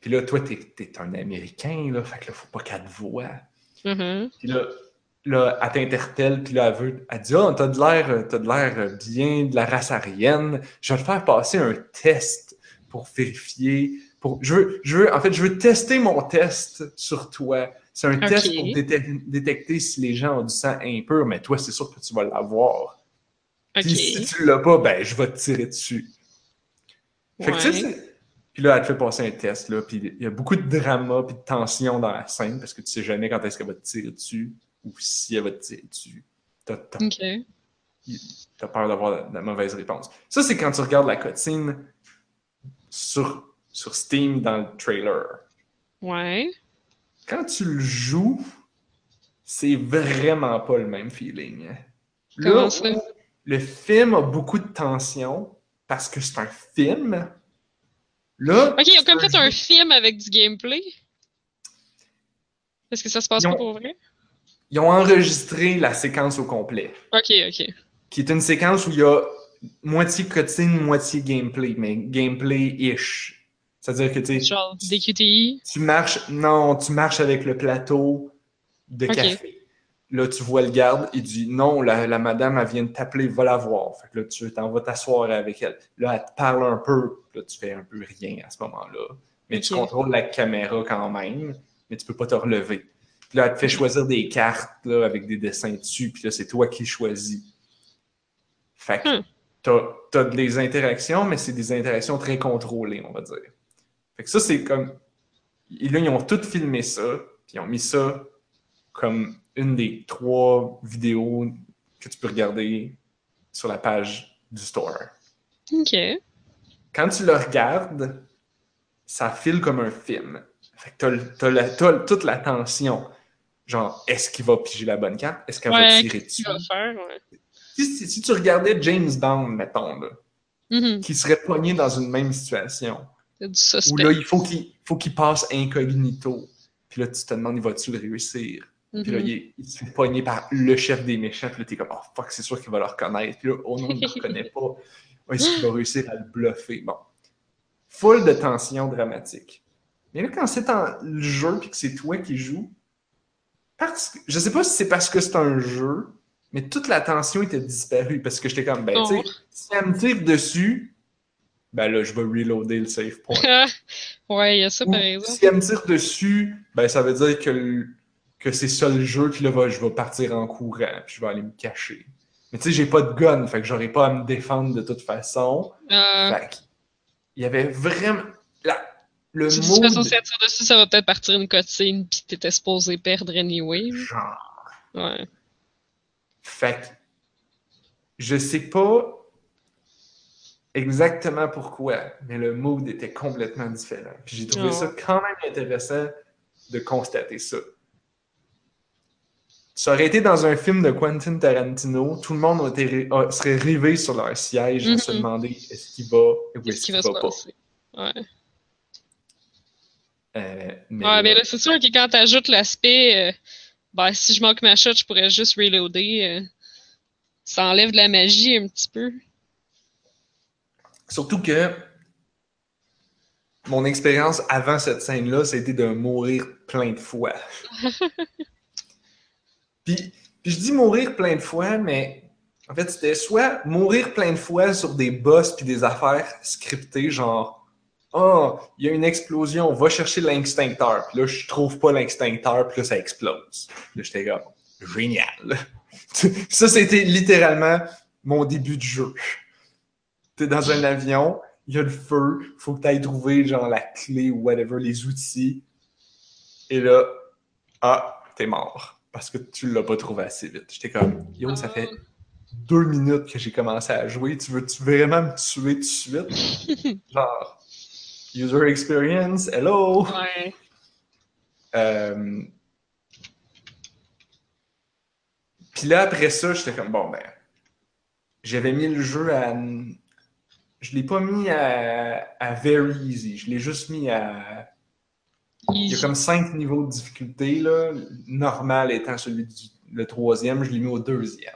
puis là, toi, t'es, t'es un Américain, là, fait que là, faut pas qu'elle te voie. Mhm. Puis là, là, elle t'interpelle, puis là, elle veut, elle dit, ah, t'as de l'air, t'as de l'air bien de la race aryenne. Je vais te faire passer un test pour vérifier. Pour, je veux, je veux, en fait, je veux tester mon test sur toi. C'est un test pour détec- détecter si les gens ont du sang impur, mais toi, c'est sûr que tu vas l'avoir. Puis si tu l'as pas, ben, je vais te tirer dessus. Fait que, tu sais, puis là, elle te fait passer un test, là, puis il y a beaucoup de drama puis de tension dans la scène parce que tu sais jamais quand est-ce qu'elle va te tirer dessus ou si elle va te t'as- Ok. t'as peur d'avoir la, la mauvaise réponse. Ça, c'est quand tu regardes la cutscene sur, sur Steam dans le trailer. Ouais. Quand tu le joues, c'est vraiment pas le même feeling. Comment Là, le film a beaucoup de tension parce que c'est un film. Là, Ok, ils ont comme c'est fait un film avec du gameplay? Est-ce que ça se passe ont- pas pour vrai? Ils ont enregistré la séquence au complet, Ok, ok. qui est une séquence où il y a moitié cutscene, moitié gameplay, mais gameplay-ish. C'est-à-dire que tu Genre des QTI. tu marches, non, tu marches avec le plateau de café. Là, tu vois le garde, il dit non, la, la madame, elle vient de t'appeler, va la voir. Fait que là, tu t'en vas t'asseoir avec elle. Là, elle te parle un peu, là, tu fais un peu rien à ce moment-là. Mais tu contrôles la caméra quand même, mais tu peux pas te relever. Puis là, elle te fait choisir des cartes là, avec des dessins dessus, puis là, c'est toi qui choisis. Fait que Hmm. t'as, t'as des interactions, mais c'est des interactions très contrôlées, on va dire. Fait que ça, c'est comme. Et là, ils ont tout filmé ça, puis ils ont mis ça comme une des trois vidéos que tu peux regarder sur la page du store. Ok. Quand tu le regardes, ça file comme un film. Fait que t'as toute la tension. Genre, est-ce qu'il va piger la bonne carte? Est-ce qu'elle va tirer dessus? va faire? Ouais. Si, si- si tu regardais James Bond, mettons, là, Mhm. qui serait pogné dans une même situation, où là, il faut qu'il, faut qu'il passe incognito. Puis là, tu te demandes, il va-tu le réussir? Puis là, Mhm. il, est- il se fait pogner par le chef des méchants. Puis là, t'es comme, oh fuck, c'est sûr qu'il va le reconnaître. Puis là, oh non, il ne le reconnaît pas. Est-ce qu'il va réussir à le bluffer? Bon. Full de tension dramatique. Mais là, quand c'est le jeu puis que c'est toi qui joues, parce que, je sais pas si c'est parce que c'est un jeu, mais toute la tension était disparue. Parce que j'étais comme, ben, tu sais, Oh. si elle me tire dessus, ben là, je vais reloader le save point. ouais, il y a ça Ou par exemple. si elle me tire dessus, ben ça veut dire que, le- que c'est ça le jeu, puis là, va- je vais partir en courant, puis je vais aller me cacher. Mais tu sais, j'ai pas de gun, fait que j'aurais pas à me défendre de toute façon. Euh, Fait il y avait vraiment... La, le si tu fais mood, censé tirer dessus, ça va peut-être partir une cutscene pis t'étais supposé perdre anyway. genre... Ouais. Fait que, je sais pas exactement pourquoi, mais le mood était complètement différent. Puis j'ai trouvé Oh. ça quand même intéressant de constater ça. Ça aurait été dans un film de Quentin Tarantino, tout le monde a été ré- a- serait rivé sur leur siège à se Mhm. demander est-ce qu'il va ou est-ce qui qu'il va pas. passer? Ouais. Euh, mais Ouais, là- mais là, c'est sûr que quand t'ajoutes l'aspect, euh, ben, si je manque ma shot, je pourrais juste reloader. euh, ça enlève de la magie un petit peu. Surtout que mon expérience avant cette scène-là, c'était de mourir plein de fois. puis, puis je dis mourir plein de fois, mais en fait, c'était soit mourir plein de fois sur des boss puis des affaires scriptées, genre Oh, il y a une explosion, va chercher l'extincteur. Puis là, je trouve pas l'extincteur, puis là, ça explose. Là, j'étais comme génial. ça, c'était littéralement mon début de jeu. T'es dans un avion, il y a le feu, faut que tu ailles trouver genre la clé ou whatever, les outils. Et là, ah, t'es mort. Parce que tu l'as pas trouvé assez vite. J'étais comme, yo, ça fait deux minutes que j'ai commencé à jouer. Tu veux-tu vraiment me tuer tout de suite? genre, user experience, hello! Ouais. Euh, Puis là, après ça, j'étais comme, bon, ben, j'avais mis le jeu à. Je l'ai pas mis à, à very easy, je l'ai juste mis à. Il y a comme cinq niveaux de difficulté, là. Normal étant celui du le troisième, je l'ai mis au deuxième.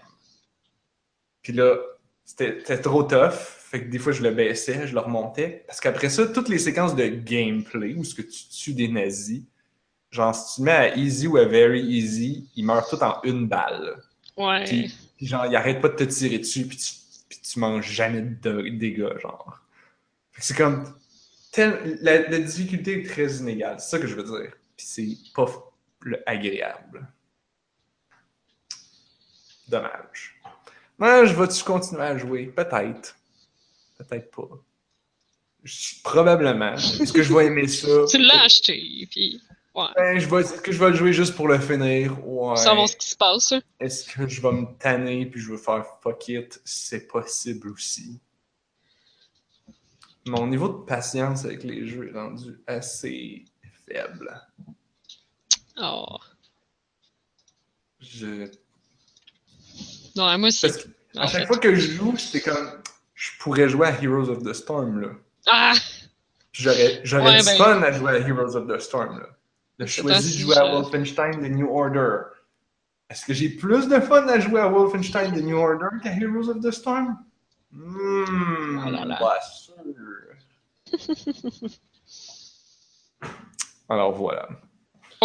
Puis là, c'était trop tough. Fait que des fois, je le baissais, je le remontais. Parce qu'après ça, toutes les séquences de gameplay où ce que tu tues des nazis, genre, si tu le mets à easy ou à very easy, ils meurent tous en une balle. Ouais. Puis, puis genre, ils arrêtent pas de te tirer dessus, puis tu, puis tu manges jamais de dégâts, genre. Fait que c'est comme. tel- la, la difficulté est très inégale, c'est ça que je veux dire. Puis c'est pas le agréable. Dommage. Ouais, je vais-tu continuer à jouer? Peut-être. Peut-être pas. Je- probablement. Est-ce que je vais aimer ça? Tu l'as acheté, puis ouais. Ben, je vais, est-ce que je vais le jouer juste pour le finir? Ouais. Savoir ce qui se passe. hein. Est-ce que je vais me tanner puis je vais faire fuck it? C'est possible aussi. Mon niveau de patience avec les jeux est rendu assez faible. Oh. Je... Non, moi aussi. Parce que en à chaque fois que je joue, j'étais comme. Je pourrais jouer à Heroes of the Storm là. Ah! J'aurais, j'aurais Ouais, du ben- fun à jouer à Heroes of the Storm là. J'ai C'est choisi de jouer à je- Wolfenstein The New Order. Est-ce que j'ai plus de fun à jouer à Wolfenstein The New Order qu'à Heroes of the Storm? Hmm, Oh là là. pas sûr. Alors voilà.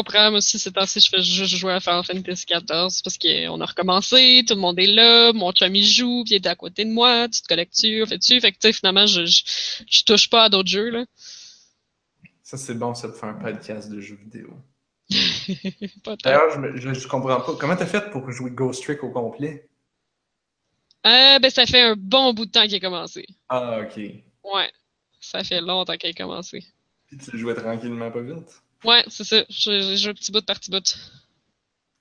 Je comprends, moi aussi, ces temps-ci, je fais juste jouer à Final Fantasy XIV parce qu'on a recommencé, tout le monde est là, mon chum il joue, puis il est à côté de moi, tu te connectes-tu, fais-tu, fait que tu sais, finalement, je, je, je touche pas à d'autres jeux, là. Ça, c'est bon, ça, de faire un podcast de jeux vidéo. D'ailleurs, je comprends pas. Comment t'as fait pour jouer Ghost Trick au complet? Euh, ben, ça fait un bon bout de temps qu'il a commencé. Ah, ok. Ouais. Ça fait longtemps qu'il a commencé. Puis tu le jouais tranquillement, pas vite? Ouais, c'est ça. Je, je joue petit bout par petit bout.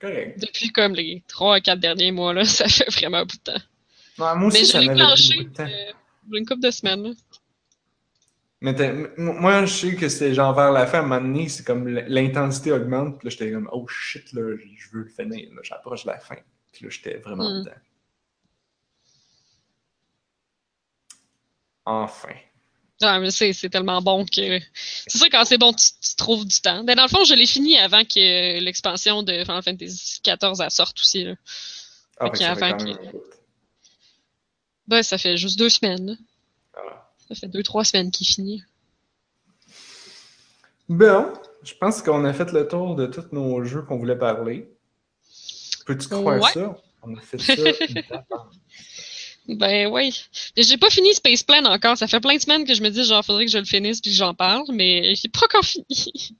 Correct. Depuis comme les 3 à 4 derniers mois, là, ça fait vraiment un bout de temps. Ouais, moi aussi, Mais je l'ai clenché beaucoup euh, une couple de semaines. là. Mais moi, je sais que c'est genre vers la fin, à un moment donné, c'est comme l'intensité augmente. Puis là, j'étais comme, oh shit, là, je veux le finir. là, J'approche de la fin. Puis là, j'étais vraiment Mm. dedans. Enfin. Ah, mais c'est, c'est tellement bon que. C'est sûr, quand c'est bon, tu, tu trouves du temps. Ben, dans le fond, je l'ai fini avant que l'expansion de Final Fantasy XIV elle sorte aussi. Là. Ah, Fait fait que ça fait quand même. Ben, ça fait juste deux semaines. Ah. Ça fait deux, trois semaines qu'il finit. Bon, je pense qu'on a fait le tour de tous nos jeux qu'on voulait parler. Peux-tu croire Ouais. ça? On a fait ça. Ben oui. J'ai pas fini Space Plan encore. Ça fait plein de semaines que je me dis genre faudrait que je le finisse puis que j'en parle, mais j'ai pas encore fini.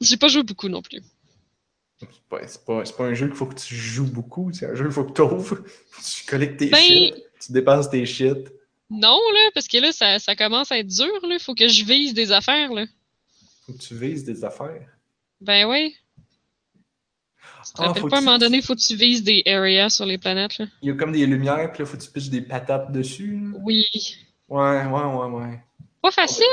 j'ai pas joué beaucoup non plus. C'est pas, c'est pas- c'est pas un jeu qu'il faut que tu joues beaucoup, c'est un jeu qu'il faut que tu ouvres, tu collectes tes Ben- shit, tu dépenses tes shit. Non, là, parce que là, ça, ça commence à être dur, là. Faut que je vise des affaires, là. Faut que tu vises des affaires. Ben oui. Ah, pas, à un moment donné, faut que tu vises des areas sur les planètes, là? Il y a comme des lumières, puis là, faut que tu pitches des patates dessus. là. Oui. Ouais, ouais, ouais, ouais. Pas facile.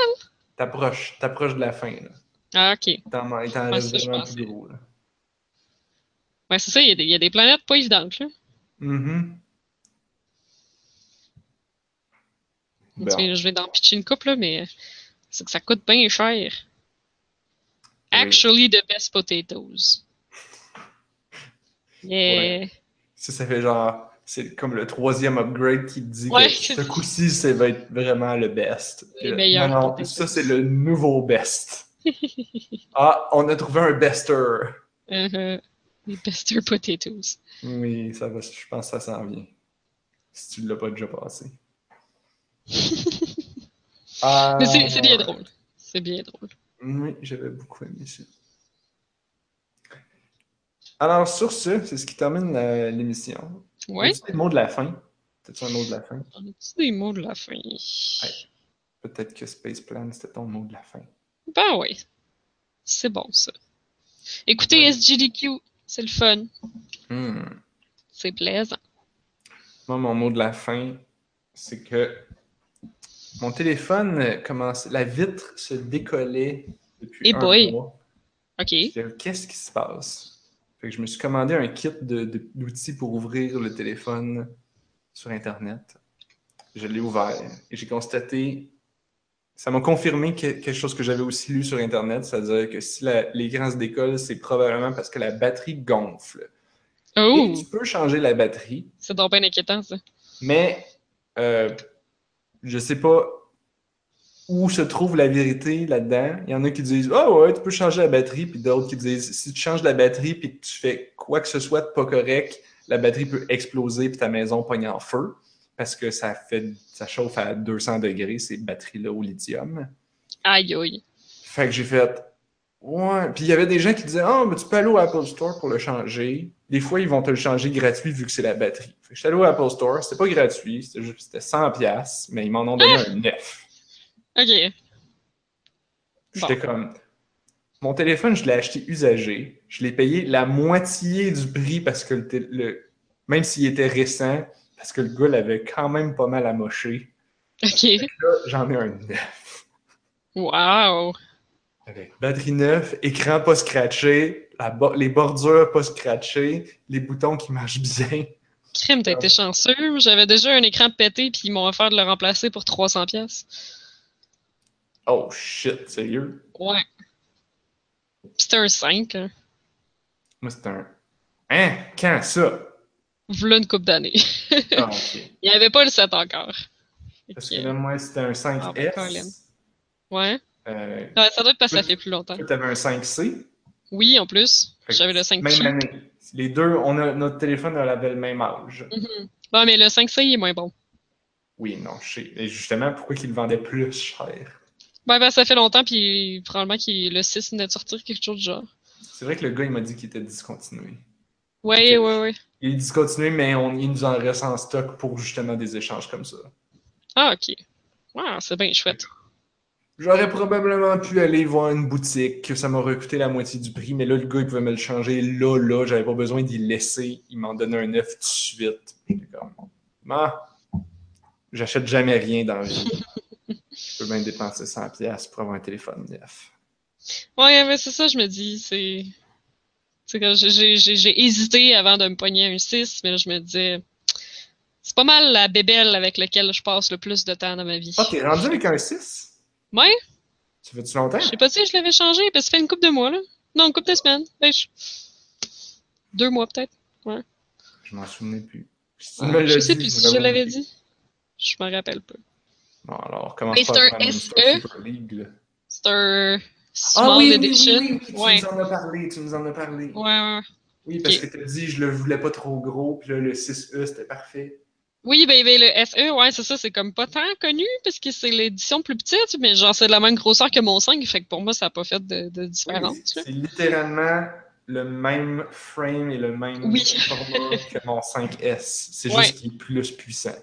T'approches, t'approches de la fin, là. Ah, ok. T'en, reste vraiment plus gros, là. Ouais, c'est ça, il y, a des, il y a des planètes pas évidentes, là. Bon. sais, Je vais d'en pitcher une couple, là, mais c'est que ça coûte bien cher. Oui. Actually, the best potatoes. Yeah. Ça, ça fait genre. C'est comme le troisième upgrade qui te dit Ouais. que ce coup-ci, ça va être vraiment le best. Les Euh, meilleurs Non, non, ça, c'est le nouveau best. ah, on a trouvé un bester. Uh-huh. Les bester potatoes. Oui, ça va, je pense que ça s'en vient. Si tu l'as pas déjà passé. Mais c'est c'est bien drôle. C'est bien drôle. Oui, j'avais beaucoup aimé ça. Alors, sur ce, c'est ce qui termine l'émission. As-tu des mots de la fin? T'as-tu un mot de la fin? A-tu des mots de la fin? Peut-être que Space Plan, c'était ton mot de la fin. Ben oui. C'est bon, ça. Écoutez Ouais. SGDQ, c'est le fun. Hmm. C'est plaisant. Moi, mon mot de la fin, c'est que mon téléphone commençait, la vitre se décollait depuis Eh un boy. mois. OK. Qu'est-ce qui se passe? Fait que je me suis commandé un kit d'outils pour ouvrir le téléphone sur Internet. Je l'ai ouvert et j'ai constaté, ça m'a confirmé que- quelque chose que j'avais aussi lu sur Internet, c'est-à-dire que si l'écran se décolle, c'est probablement parce que la batterie gonfle. Oh! Et tu peux changer la batterie, C'est donc bien inquiétant, ça. mais euh, je sais pas où se trouve la vérité là-dedans. Il y en a qui disent Ah ouais, tu peux changer la batterie, puis d'autres qui disent si tu changes la batterie puis que tu fais quoi que ce soit de pas correct, la batterie peut exploser puis ta maison pogne en feu parce que ça fait ça chauffe à 200 degrés ces batteries-là au lithium. Aïe, aïe. Fait que j'ai fait Ouais. Puis il y avait des gens qui disaient Ah, mais tu peux aller au Apple Store pour le changer. Des fois, ils vont te le changer gratuit vu que c'est la batterie. Fait que j'étais allé au Apple Store, c'était pas gratuit, c'était juste c'était 100$, mais ils m'en ont donné un 9. OK. J'étais comme Mon téléphone, je l'ai acheté usagé. Je l'ai payé la moitié du prix parce que le, même s'il était récent, parce que le gars l'avait quand même pas mal amoché. OK. Là, j'en ai un 9. Wow. Avec batterie neuve, écran pas scratché, la bo- les bordures pas scratchées, les boutons qui marchent bien. Crime, t'as été chanceux. J'avais déjà un écran pété, puis ils m'ont offert de le remplacer pour 300$. Oh shit, sérieux? Ouais. C'était un 5, hein. Moi, c'est un. Hein? Quand ça? V'là une coupe d'années. Ah, ok. Il n'y avait pas le 7 encore. Parce que, là, moi, c'était un Ah, ben. 5S. Ouais. Euh, Ouais, ça doit être parce que ça fait plus longtemps. toi, t'avais un 5C. Oui, en plus. J'avais le 5 Même année. Les deux, on a, notre téléphone avait le même âge. Mhm. Bon, mais le 5C, il est moins bon. Oui, non, je sais. Et justement, pourquoi qu'ils le vendaient plus cher? Ben, ben, ça fait longtemps, puis probablement que le 6 venait de sortir quelque chose du genre. C'est vrai que le gars, il m'a dit qu'il était discontinué. Ouais, Ok. ouais, ouais. Il est discontinué, mais on, il nous en reste en stock pour justement des échanges comme ça. Ah, ok. Wow, c'est bien chouette. J'aurais probablement pu aller voir une boutique, que ça m'aurait coûté la moitié du prix, mais là, le gars, il pouvait me le changer là, là, j'avais pas besoin d'y laisser. Il m'en donnait un neuf tout de suite. J'étais comme, ah, j'achète jamais rien dans la vie. Je peux même dépenser 100$ pour avoir un téléphone neuf. Ouais, mais c'est ça, je me dis, c'est. J'ai- hésité avant de me pogner un 6, mais là, je me disais. C'est pas mal la bébelle avec laquelle je passe le plus de temps dans ma vie. Ah, t'es rendu avec un 6? Ouais, Ça fait-tu longtemps? je sais pas si je l'avais changé, parce que ça fait une couple de mois, là. Non, une couple de semaines. Deux mois, peut-être. Je m'en souvenais plus. Si me Je sais plus si je l'avais dit. Je m'en rappelle pas. Bon, alors, comment Mais pas c'est un Ah small oui, oui, edition. oui, oui, tu ouais. nous en as parlé, tu nous en as parlé. ouais, ouais. Oui, parce que tu as dit je le voulais pas trop gros, puis là, le 6E, c'était parfait. Oui, ben, ben, le SE, ouais, c'est ça, c'est comme pas tant connu parce que c'est l'édition plus petite, mais genre c'est de la même grosseur que mon 5, fait que pour moi ça n'a pas fait de, de différence. Oui, c'est littéralement le même frame et le même Oui. format que mon 5S. C'est Ouais. juste qu'il est plus puissant.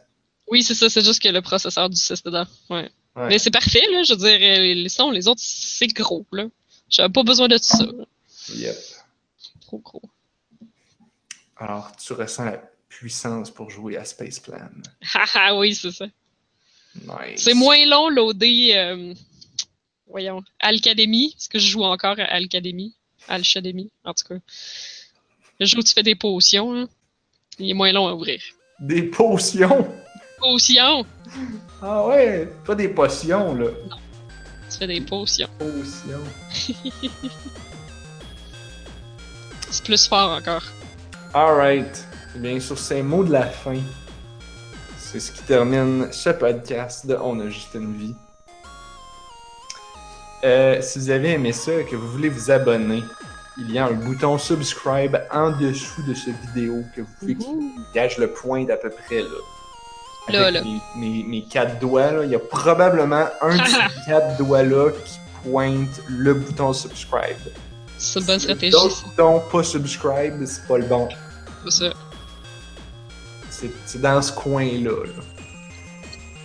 Oui, c'est ça, c'est juste que le processeur du 6 dedans. Ouais. Ouais. Mais c'est parfait, là, je veux dire, euh, les sons, les autres, c'est gros, là. J'avais pas besoin de tout ça. là. Yep. Trop gros. Alors, tu ressens la puissance pour jouer à Space Plan. Haha, oui, c'est ça. Nice. C'est moins long, loader, euh, voyons, Alcademy, parce que je joue encore à Alcademy. Alchademy, en tout cas. Le jour où tu fais des potions, là, il est moins long à ouvrir. Des potions? Potions! Ah ouais, pas des potions, là. Tu fais des potions. Potions. C'est plus fort encore. Alright. Eh bien, sur ces mots de la fin, c'est ce qui termine ce podcast de On a juste une vie. Euh, si vous avez aimé ça et que vous voulez vous abonner, il y a un bouton subscribe en dessous de cette vidéo que vous pouvez cliquer. Gage le point d'à peu près là. Là, Avec là. Mes, mes- mes quatre doigts, là, il y a probablement un de ces quatre doigts-là qui pointe le bouton subscribe. C'est une bonne stratégie, D'autres ça. boutons pas subscribe, c'est pas le bon. C'est ça. C'est dans ce coin-là. là.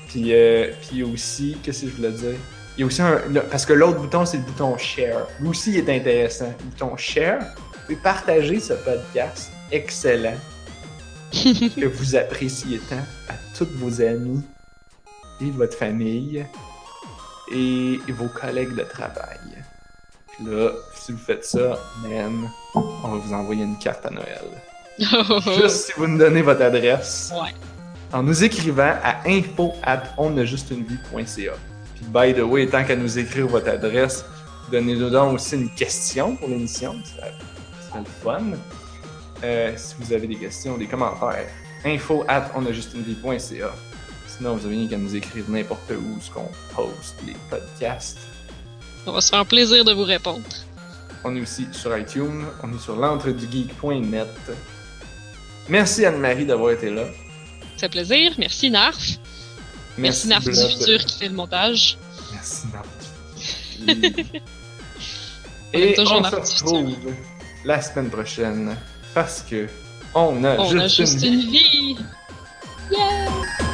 Puis, euh, puis aussi, qu'est-ce que je voulais dire? Il y a aussi un. parce que l'autre bouton, c'est le bouton share. Lui aussi, il est intéressant. Le bouton share, vous pouvez partager ce podcast excellent que vous appréciez tant à tous vos amis et votre famille et vos collègues de travail. Puis là, si vous faites ça, man, on va vous envoyer une carte à Noël. Juste si vous nous donnez votre adresse ouais. en nous écrivant à info at onajustunevie.ca. Puis, by the way, tant qu'à nous écrire votre adresse, donnez-nous donc aussi une question pour l'émission. Ça serait le fun. Euh, si vous avez des questions, des commentaires, info at onajustunevie.ca. Sinon, vous avez rien qu'à nous écrire n'importe où ce qu'on poste, les podcasts. On va se faire plaisir de vous répondre. On est aussi sur iTunes, on est sur l'entredugeek.net. Merci Anne-Marie d'avoir été là. Ça fait plaisir. Merci, Narf. Merci, Narf du futur qui fait le montage. Merci Narf. On Et toujours on se retrouve la semaine prochaine parce que on a, on juste, a juste une vie. vie. Yeah!